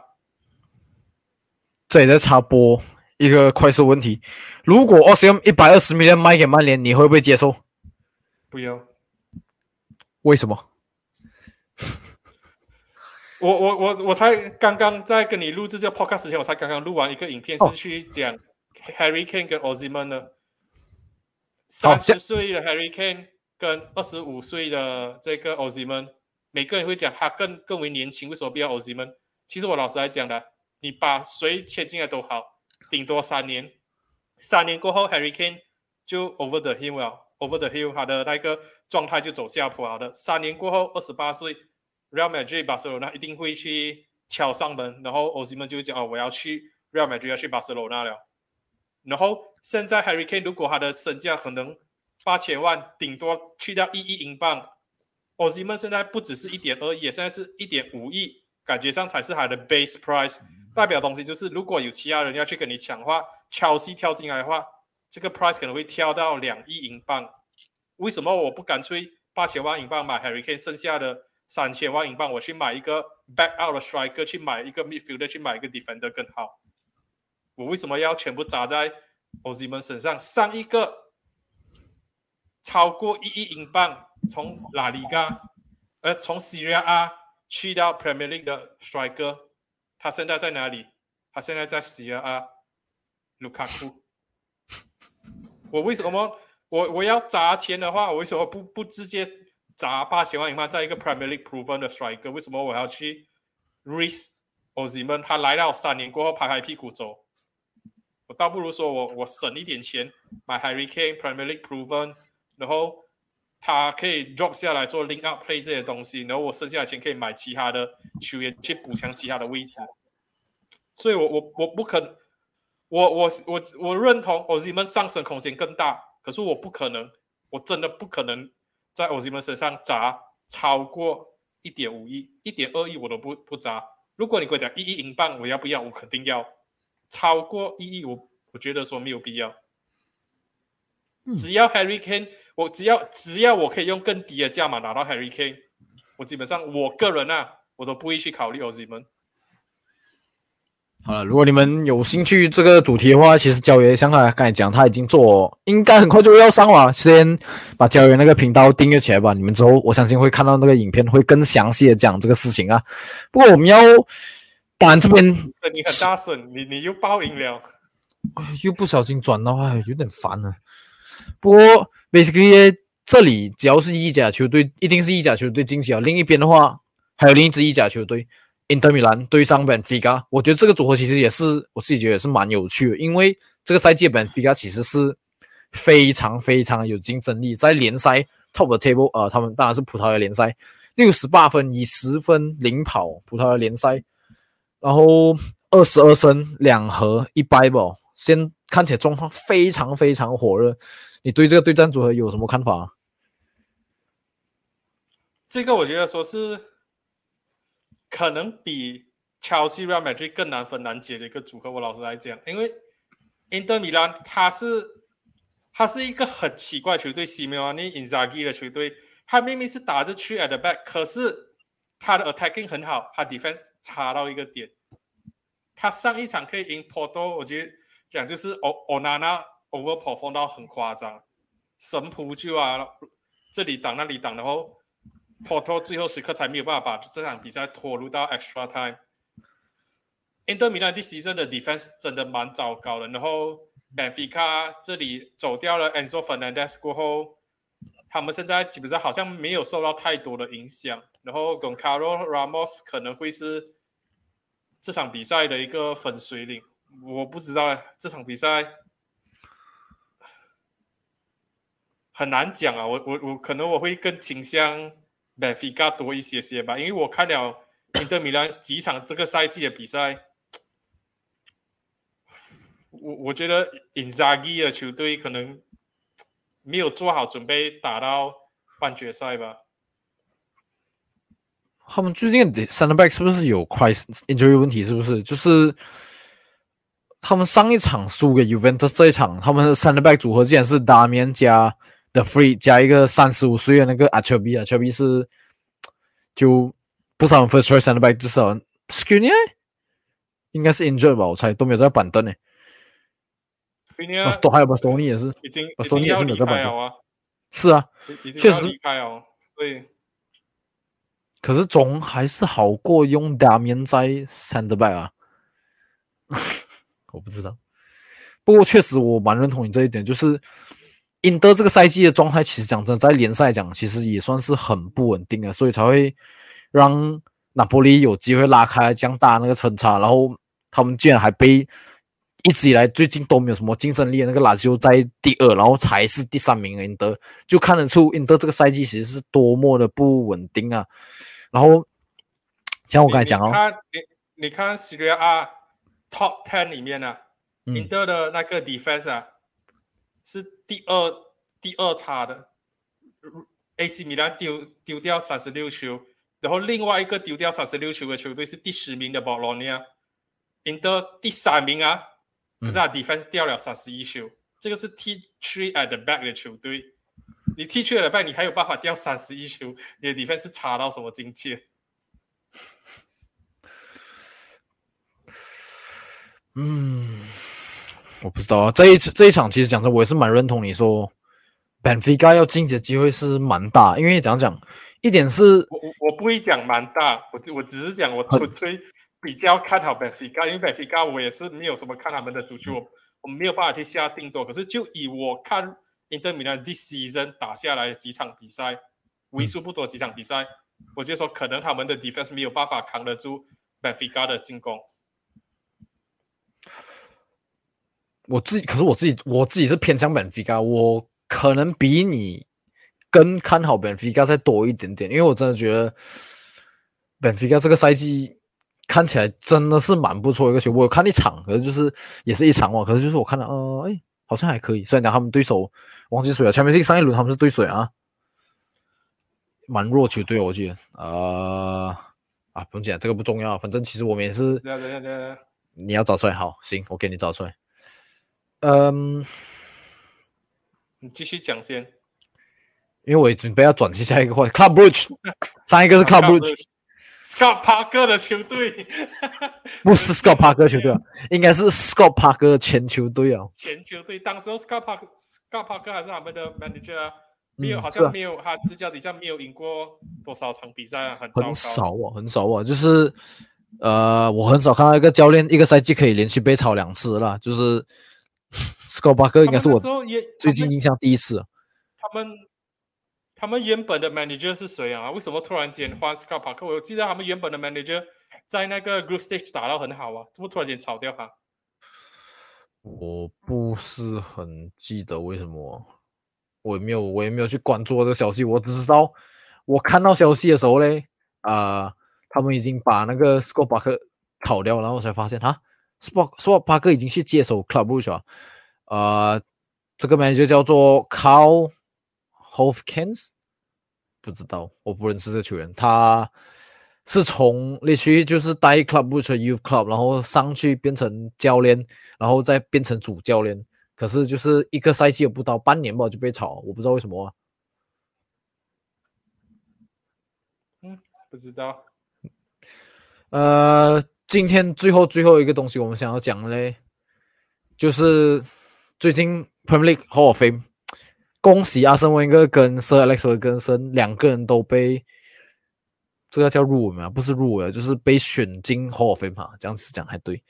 这里在插播一个快速问题：如果 OCM 一百二十 million 卖给曼联，你会不会接受？不要，为什么？我我我我才刚刚在跟你录制这个 podcast 之前，我才刚刚录完一个影片，哦是去讲 Harry Kane 跟 Osimhen 的。三十岁的 Harry Kane 跟二十五岁的这个 Osimhen，每个人会讲他更更为年轻，为什么不要 Osimhen？其实我老实来讲的，你把谁签进来都好，顶多三年，三年过后 Harry Kane 就 over the hill 了，over the hill，他的那个状态就走下坡了的。三年过后，二十八岁，Real Madrid、巴塞罗那一定会去敲上门，然后 Osimhen 就讲哦，我要去 Real Madrid，要去巴塞罗那了。然后现在 Harry Kane 如果他的身价可能八千万，顶多去掉一亿英镑 o z i m e n 现在不只是一点二亿，现在是一点五亿，感觉上才是他的 base price。代表东西就是，如果有其他人要去跟你抢话切尔西跳进来的话，这个 price 可能会跳到两亿英镑。为什么我不干脆八千万英镑买 Harry Kane，剩下的三千万英镑我去买一个 back out 的 striker，去买一个 midfielder，去买一个 defender 更好？我为什么要全部砸在 o z i m e n 身上？上一个超过一亿英镑，从拉里嘎，呃，从 Serie A 去到 Premier League 的 striker，他现在在哪里？他现在在 Serie A，卢卡库。我为什么我我要砸钱的话，我为什么不不直接砸八千万英镑在一个 Premier League proven 的 striker？为什么我要去 risk o z i m e n 他来到三年过后拍拍屁股走？我倒不如说我我省一点钱买 Harry Kane Premier League proven，然后他可以 drop 下来做 link up play 这些东西，然后我剩下的钱可以买其他的球员去补强其他的位置。所以我我我不可能，我我我我认同 o z i m e n 上升空间更大，可是我不可能，我真的不可能在 o z i m e n 身上砸超过一点五亿、一点二亿我都不不砸。如果你跟我讲一亿英镑，我要不要？我肯定要。超过一亿，我我觉得说没有必要。只要 Harry Kane，我只要只要我可以用更低的价码拿到 Harry Kane，我基本上我个人啊，我都不会去考虑 o z m e n 好了，如果你们有兴趣这个主题的话，其实焦爷像他刚才讲，他已经做，应该很快就要上了。先把焦爷那个频道订阅起来吧，你们之后我相信会看到那个影片，会更详细的讲这个事情啊。不过我们要，当然这边你很大声，你你又爆音了，又不小心转到，哎，有点烦了。不过 basically 这里只要是意甲球队，一定是意甲球队进去啊。另一边的话，还有另一支意甲球队。，Inter 米兰对上本菲加，我觉得这个组合其实也是我自己觉得也是蛮有趣的，因为这个赛季本菲加其实是非常非常有竞争力，在联赛 top table 呃，他们当然是葡萄牙联赛六十八分，以十分领跑葡萄牙联赛，然后二十二胜两和一败吧，先看起来状况非常非常火热，你对这个对战组合有什么看法？这个我觉得说是。可能比 Chelsea Real Madrid 更难分难解的一个组合。我老实来讲，因为 Inter Milan 它是它是一个很奇怪球队，Simeone Inzaghi 的球队，他明明是打着去 at the back，可是他的 attacking 很好，他 defense 差到一个点。他上一场可以赢 Porto，我觉得讲就是 O Onana overperform 到很夸张，神扑救啊，这里挡那里挡，然后。Porto 最后时刻才没有办法把这场比赛拖入到 extra time。Inter Milan 第十阵的 defense 真的蛮糟糕的，然后 Benfica 这里走掉了 Enzo Fernandez 过后，他们现在基本上好像没有受到太多的影响。然后 Goncalo Ramos 可能会是这场比赛的一个分水岭，我不知道这场比赛很难讲啊，我我我可能我会更倾向。benfica 比加多一些些吧，因为我看了英德米兰几场这个赛季的比赛，我我觉得 Inzaghi 的球队可能没有做好准备打到半决赛吧。他们最近的 c e n t e back 是不是有 crisis injury 问题？是不是？就是他们上一场输给 Juventus 这一场，他们的 c e n t e back 组合竟然是达米加。The free 加一个三十五岁的那个阿丘比，阿丘比是就不是 first choice center back，就是 Skinny，应该是 injured 吧，我猜都没有在板凳呢。都还有巴斯托尼也是，已经巴斯托尼也是离开了啊。是啊，确实离开哦。所以，可是总还是好过用 Damian 在 center back 啊。我不知道，不过确实我蛮认同你这一点，就是。英德这个赛季的状态，其实讲真，在联赛讲，其实也算是很不稳定的，所以才会让拿破里有机会拉开这样大那个分差。然后他们竟然还被一直以来最近都没有什么竞争力的那个拉齐欧在第二，然后才是第三名。英德就看得出英德这个赛季其实是多么的不稳定啊。然后像我刚才讲哦，你你看 Serie A Top Ten 里面呢，英德的那个 defense 啊。是第二第二差的，AC 米兰丢丢掉三十六球，然后另外一个丢掉三十六球的球队是第十名的博罗尼亚，赢得第三名啊，可是他 defense 掉了三十一球，这个是 T three at the back 的球队，你 T three at the back 你还有办法掉三十一球，你的 defense 是差到什么境界？嗯。我不知道啊，这一次这一场其实讲真，我也是蛮认同你说，Benfica 要晋级的机会是蛮大，因为讲讲一点是，我我我不会讲蛮大，我我只是讲我纯粹比较看好 Benfica，因为 Benfica 我也是没有怎么看他们的足球，我我没有办法去下定夺，可是就以我看 Inter Milan this season 打下来的几场比赛，为数不多几场比赛，我就说可能他们的 defense 没有办法扛得住 Benfica 的进攻。我自己，可是我自己，我自己是偏向本菲卡，我可能比你更看好本菲卡再多一点点，因为我真的觉得本菲卡这个赛季看起来真的是蛮不错一个球。我有看一场，可是就是也是一场嘛，可是就是我看到，呃，哎，好像还可以。虽然讲他们对手忘记谁了，前面是上一轮他们是对谁啊？蛮弱球队，我记得。呃，啊，不用讲，这个不重要，反正其实我们也是。你要找出来，好，行，我给你找出来。嗯，你继续讲先，因为我准备要转去下一个话题。Club Bridge，上一个是 Club Bridge，Scott Parker 的球队，不是 Scott Parker 球队啊，应该是 Scott Parker 前球队啊。前球队，当时 Scott Parker Scott Parker 还是他们的 manager 啊，没有，好像没有，他执教底下没有赢过多少场比赛啊，很很少啊，很少啊，就是呃，我很少看到一个教练一个赛季可以连续被炒两次啦，就是 Scott Parker 应该是我最近印象第一次啊。他们他们原本的 manager 是谁啊？为什么突然间换 Scott Parker？我记得他们原本的 manager 在那个 group stage 打到很好啊，怎么突然间炒掉他？我不是很记得为什么，我也没有，我也没有去关注这个消息。我只知道，我看到消息的时候嘞，啊、他们已经把那个 Scott Parker 炒掉，然后我才发现哈，Scott Scott Parker 已经去接手 Club Rouge 了。呃，这个 manager 叫做 Carl Hofkins，不知道，我不认识这个球员，他是从类似于就是带 club 不成 youth club，然后上去变成教练，然后再变成主教练。可是就是一个赛季也不到半年吧就被炒，我不知道为什么啊。不知道。呃，今天最后最后一个东西我们想要讲的嘞，就是最近 Premier League Hall of Fame，恭喜阿森温哥跟 Sir Alex Ferguson 两个人都被这个叫入围吗？不是入围，就是被选进 Hall of Fame 哈，这样子讲还对。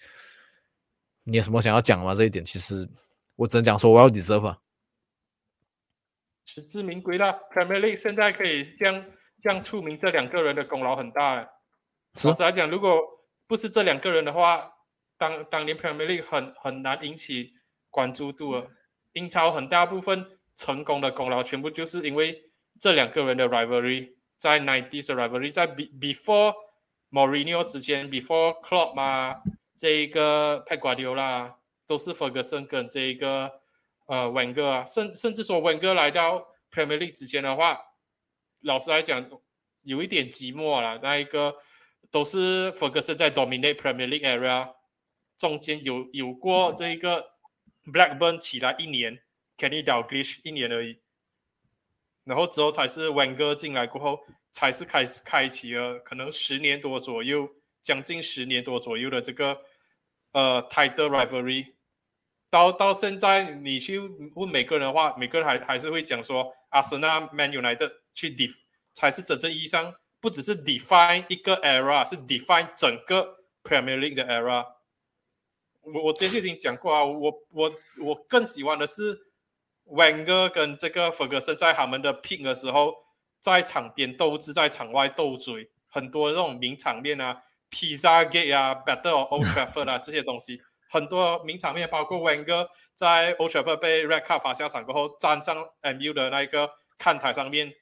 你有什么想要讲吗？这一点其实我只能讲说我要 deserve 啊。实至名归啦。Premier League 现在可以这样这样出名，这两个人的功劳很大老实来讲，如果不是这两个人的话，当当年 Premier League 很很难引起关注度了。英超很大部分成功的功劳，全部就是因为这两个人的 rivalry，在 90s 的 rivalry，在 be before Mourinho 之前，before Klopp 嘛，这一个 Pep Guardiola 都是 Ferguson 跟这一个呃 Wenger 啊，甚甚至说 Wenger 来到 Premier League 之前的话，老实来讲有一点寂寞了。那一个都是 Ferguson 在 dominate Premier League area，中间有有过这一个 Blackburn 起来一年，Kenny Dalglish 一年而已，然后之后才是 Wenger 进来过后，才是开始开启了可能十年多左右，将近十年多左右的这个呃 title rivalry。到到现在，你去问每个人的话，每个人还还是会讲说，阿森纳、Man United 去 def 才是真正意义上不只是 define 一个 era，是 define 整个 Premier League 的 era。我我之前就已经讲过啊，我我我更喜欢的是 Wenger 跟这个 Ferguson 在他们的 peak 的时候，在场边斗智，在场外斗嘴，很多这种名场面啊，Pizza Gate 啊，Battle of Old Trafford 啊这些东西。很多名场面，包括 Wenger 在 Old Trafford 被 Red Card 罚下场过后，站上 MU 的那一个看台上面，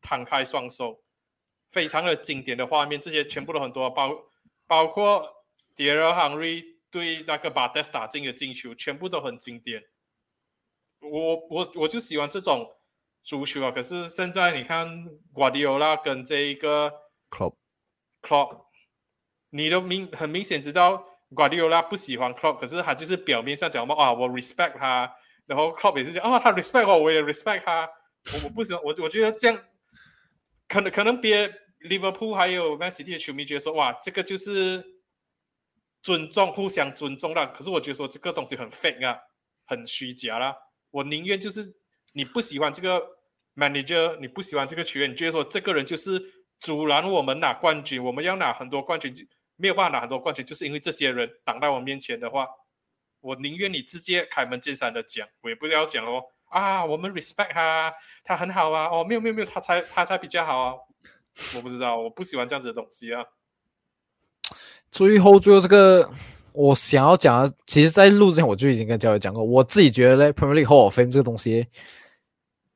摊开双手，非常的经典的画面。这些全部都很多，包包括 i e r Henry 对那个 t e s 打进的进球，全部都很经典。我我我就喜欢这种足球啊！可是现在你看 Guardiola 跟这一个 Club Klopp，你都明很明显知道。Guardiola 不喜欢 Klopp，可是他就是表面上讲嘛啊，我 respect 他，然后 Klopp 也是讲啊，他 respect 我，我也 respect 他。我我不喜欢，我我觉得这样，可能可能别 Liverpool 还有 Man City 的球迷觉得说，哇，这个就是尊重，互相尊重啦。可是我觉得说这个东西很 fake 啊，很虚假啦。我宁愿就是你不喜欢这个 manager，你不喜欢这个球员，你觉得说这个人就是阻拦我们拿冠军，我们要拿很多冠军。没有办法拿很多冠军，就是因为这些人挡在我面前的话，我宁愿你直接开门见山的讲，我也不要讲哦啊，我们 respect 他，他很好啊，哦，没有没有没有，他才他才比较好啊，我不知道，我不喜欢这样子的东西啊。最后最后这个我想要讲的，其实，在录之前我就已经跟教练讲过，我自己觉得嘞，Premier League Hall of Fame 这个东西，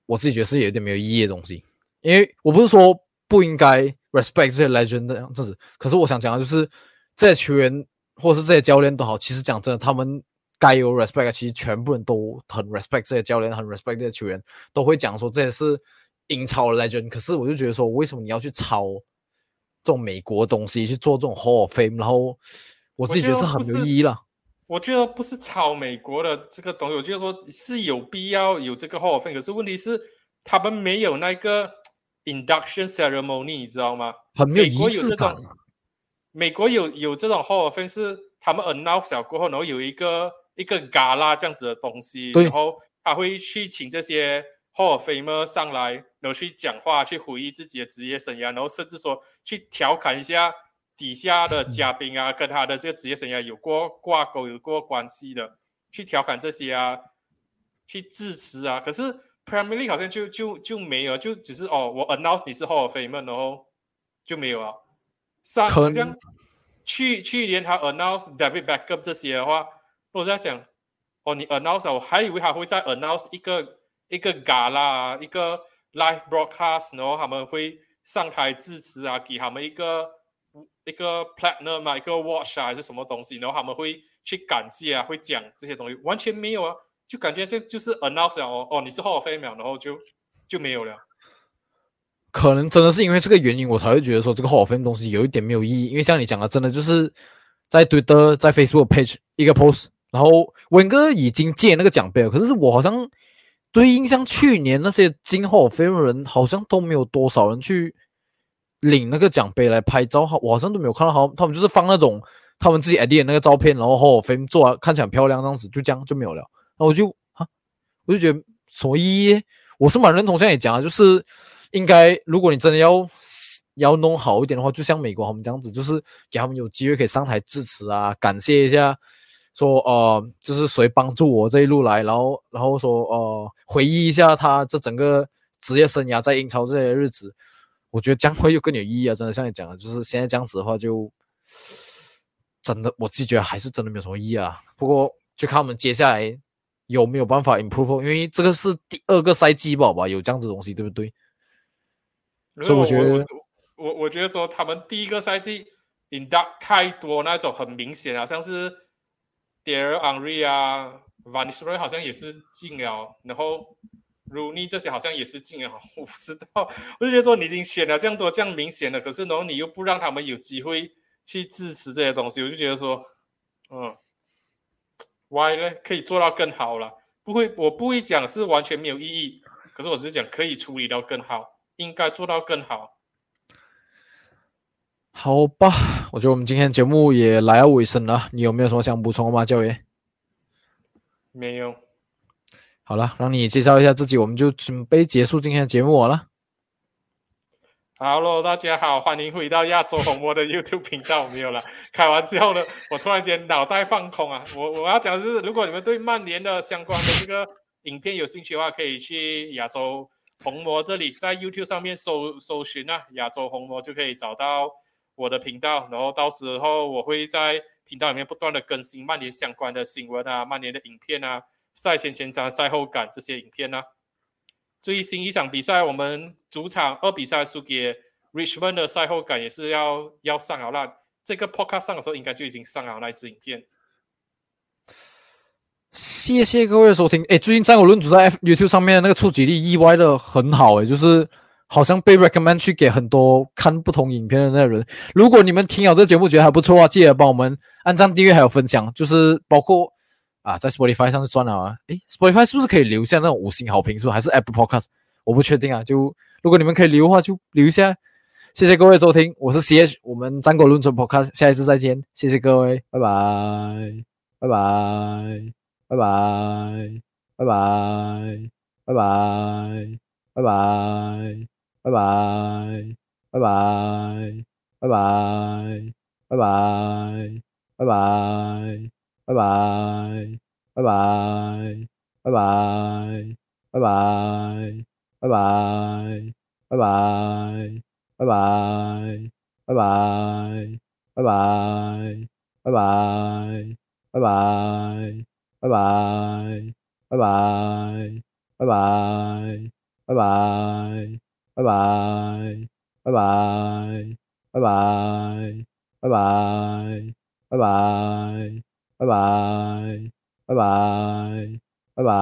我自己觉得是有点没有意义的东西，因为我不是说不应该 respect 这些 legend 这样子，可是我想讲的就是这些球员或是这些教练都好，其实讲真的，他们该有 respect，其实全部人都很 respect 这些教练，很 respect 这些球员，都会讲说这些是英超的 legend。可是我就觉得说，为什么你要去抄这种美国东西去做这种 Hall of Fame？然后我自己觉得是很没有意义了。我觉得不是抄美国的这个东西，我觉得说是有必要有这个 Hall of Fame，可是问题是他们没有那个 induction ceremony，你知道吗？很没有仪式感。美国有有这种 Hall of Fame 是他们 announce 过后，然后有一个一个 gala 这样子的东西，然后他会去请这些 Hall of Famer 上来，然后去讲话，去回忆自己的职业生涯，然后甚至说去调侃一下底下的嘉宾啊，跟他的这个职业生涯有过挂钩、有过关系的，去调侃这些啊，去致辞啊。可是 Premier League 好像就就就没有，就只是哦，我 announce 你是 Hall of Famer，然后就没有了。上好像去去年他 announce David Beckham 这些的话，我在想，哦，你 announce，我还以为他会再 announce 一个一个 gala，一个 live broadcast，然后他们会上台致辞啊，给他们一个一个 platinum 一个 watch 啊，还是什么东西，然后他们会去感谢啊，会讲这些东西，完全没有啊，就感觉这就是 announce 哦哦，你是 Hall of Fame，然后就就没有了。可能真的是因为这个原因，我才会觉得说这个 Hall of Fame 东西有一点没有意义。因为像你讲的，真的就是在 Twitter、在 Facebook page 一个 post，然后文哥已经借那个奖杯了。可是我好像对印象去年那些金 Hall of Fame 人，好像都没有多少人去领那个奖杯来拍照。好，我好像都没有看到，好，他们就是放那种他们自己 edit 那个照片，然后 Hall of Fame 做看起来很漂亮，这样子就这样就没有了。那我就啊，我就觉得什么意义？我是蛮认同，像你讲的，就是。应该，如果你真的要要弄好一点的话，就像美国他们这样子，就是给他们有机会可以上台致辞啊，感谢一下，说呃，就是谁帮助我这一路来，然后然后说呃，回忆一下他这整个职业生涯在英超这些日子，我觉得将会又更有意义啊！真的像你讲的，就是现在这样子的话，就真的我自己觉得还是真的没有什么意义啊。不过就看我们接下来有没有办法 improve，因为这个是第二个赛季吧，吧有这样子的东西，对不对？所以我觉得，我我觉得说他们第一个赛季 induct 太多那种很明显啊，像是 Dare Henry 啊，Vanisroy 好像也是进了，然后 Rooney 这些好像也是进了，我不知道。我就觉得说你已经选了这样多这样明显的，可是然后你又不让他们有机会去支持这些东西，我就觉得说，嗯，Why 呢？可以做到更好了，不会，我不会讲是完全没有意义，可是我只是讲可以处理到更好。应该做到更好，好吧？我觉得我们今天节目也来到尾声了，你有没有什么想补充的吗，教员？没有。好了，让你介绍一下自己，我们就准备结束今天的节目了。Hello，大家好，欢迎回到亚洲红魔的 YouTube 频道。没有了，开玩笑的，我突然间脑袋放空啊！我我要讲的是，如果你们对曼联的相关的这个影片有兴趣的话，可以去亚洲。红魔这里在 YouTube 上面搜搜寻啊，亚洲红魔就可以找到我的频道，然后到时候我会在频道里面不断的更新曼联相关的新闻啊，曼联的影片啊，赛前前瞻、赛后感这些影片啊。最新一场比赛，我们主场二比三输给 Richmond 的赛后感也是要要上好了，这个 Podcast 上的时候应该就已经上好那支影片。谢谢各位收听。哎，最近战果论主在 YouTube 上面那个触及率意外的很好，哎，就是好像被 recommend 去给很多看不同影片的那人。如果你们听好这节目觉得还不错啊，记得帮我们按赞、订阅还有分享。就是包括啊，在 Spotify 上是赚了啊。哎，Spotify 是不是可以留下那种五星好评？是不是还是 Apple Podcast？我不确定啊。就如果你们可以留的话，就留下。谢谢各位收听，我是 CH，我们战果论主 Podcast，下一次再见。谢谢各位，拜拜，拜拜。拜拜，拜拜，拜拜，拜拜，拜拜，拜拜，拜拜，拜拜，拜拜，拜拜，拜拜，拜拜，拜拜，拜拜，拜拜，拜拜，拜拜，拜拜，拜拜，拜拜。拜拜，拜拜，拜拜，拜拜，拜拜，拜拜，拜拜，拜拜，拜拜，拜拜，拜拜，拜拜，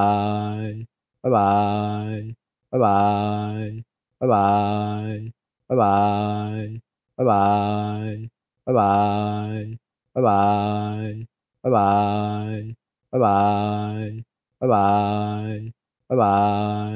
拜拜，拜拜，拜拜，拜拜，拜拜，拜拜，拜拜，拜拜。拜拜，拜拜，拜拜。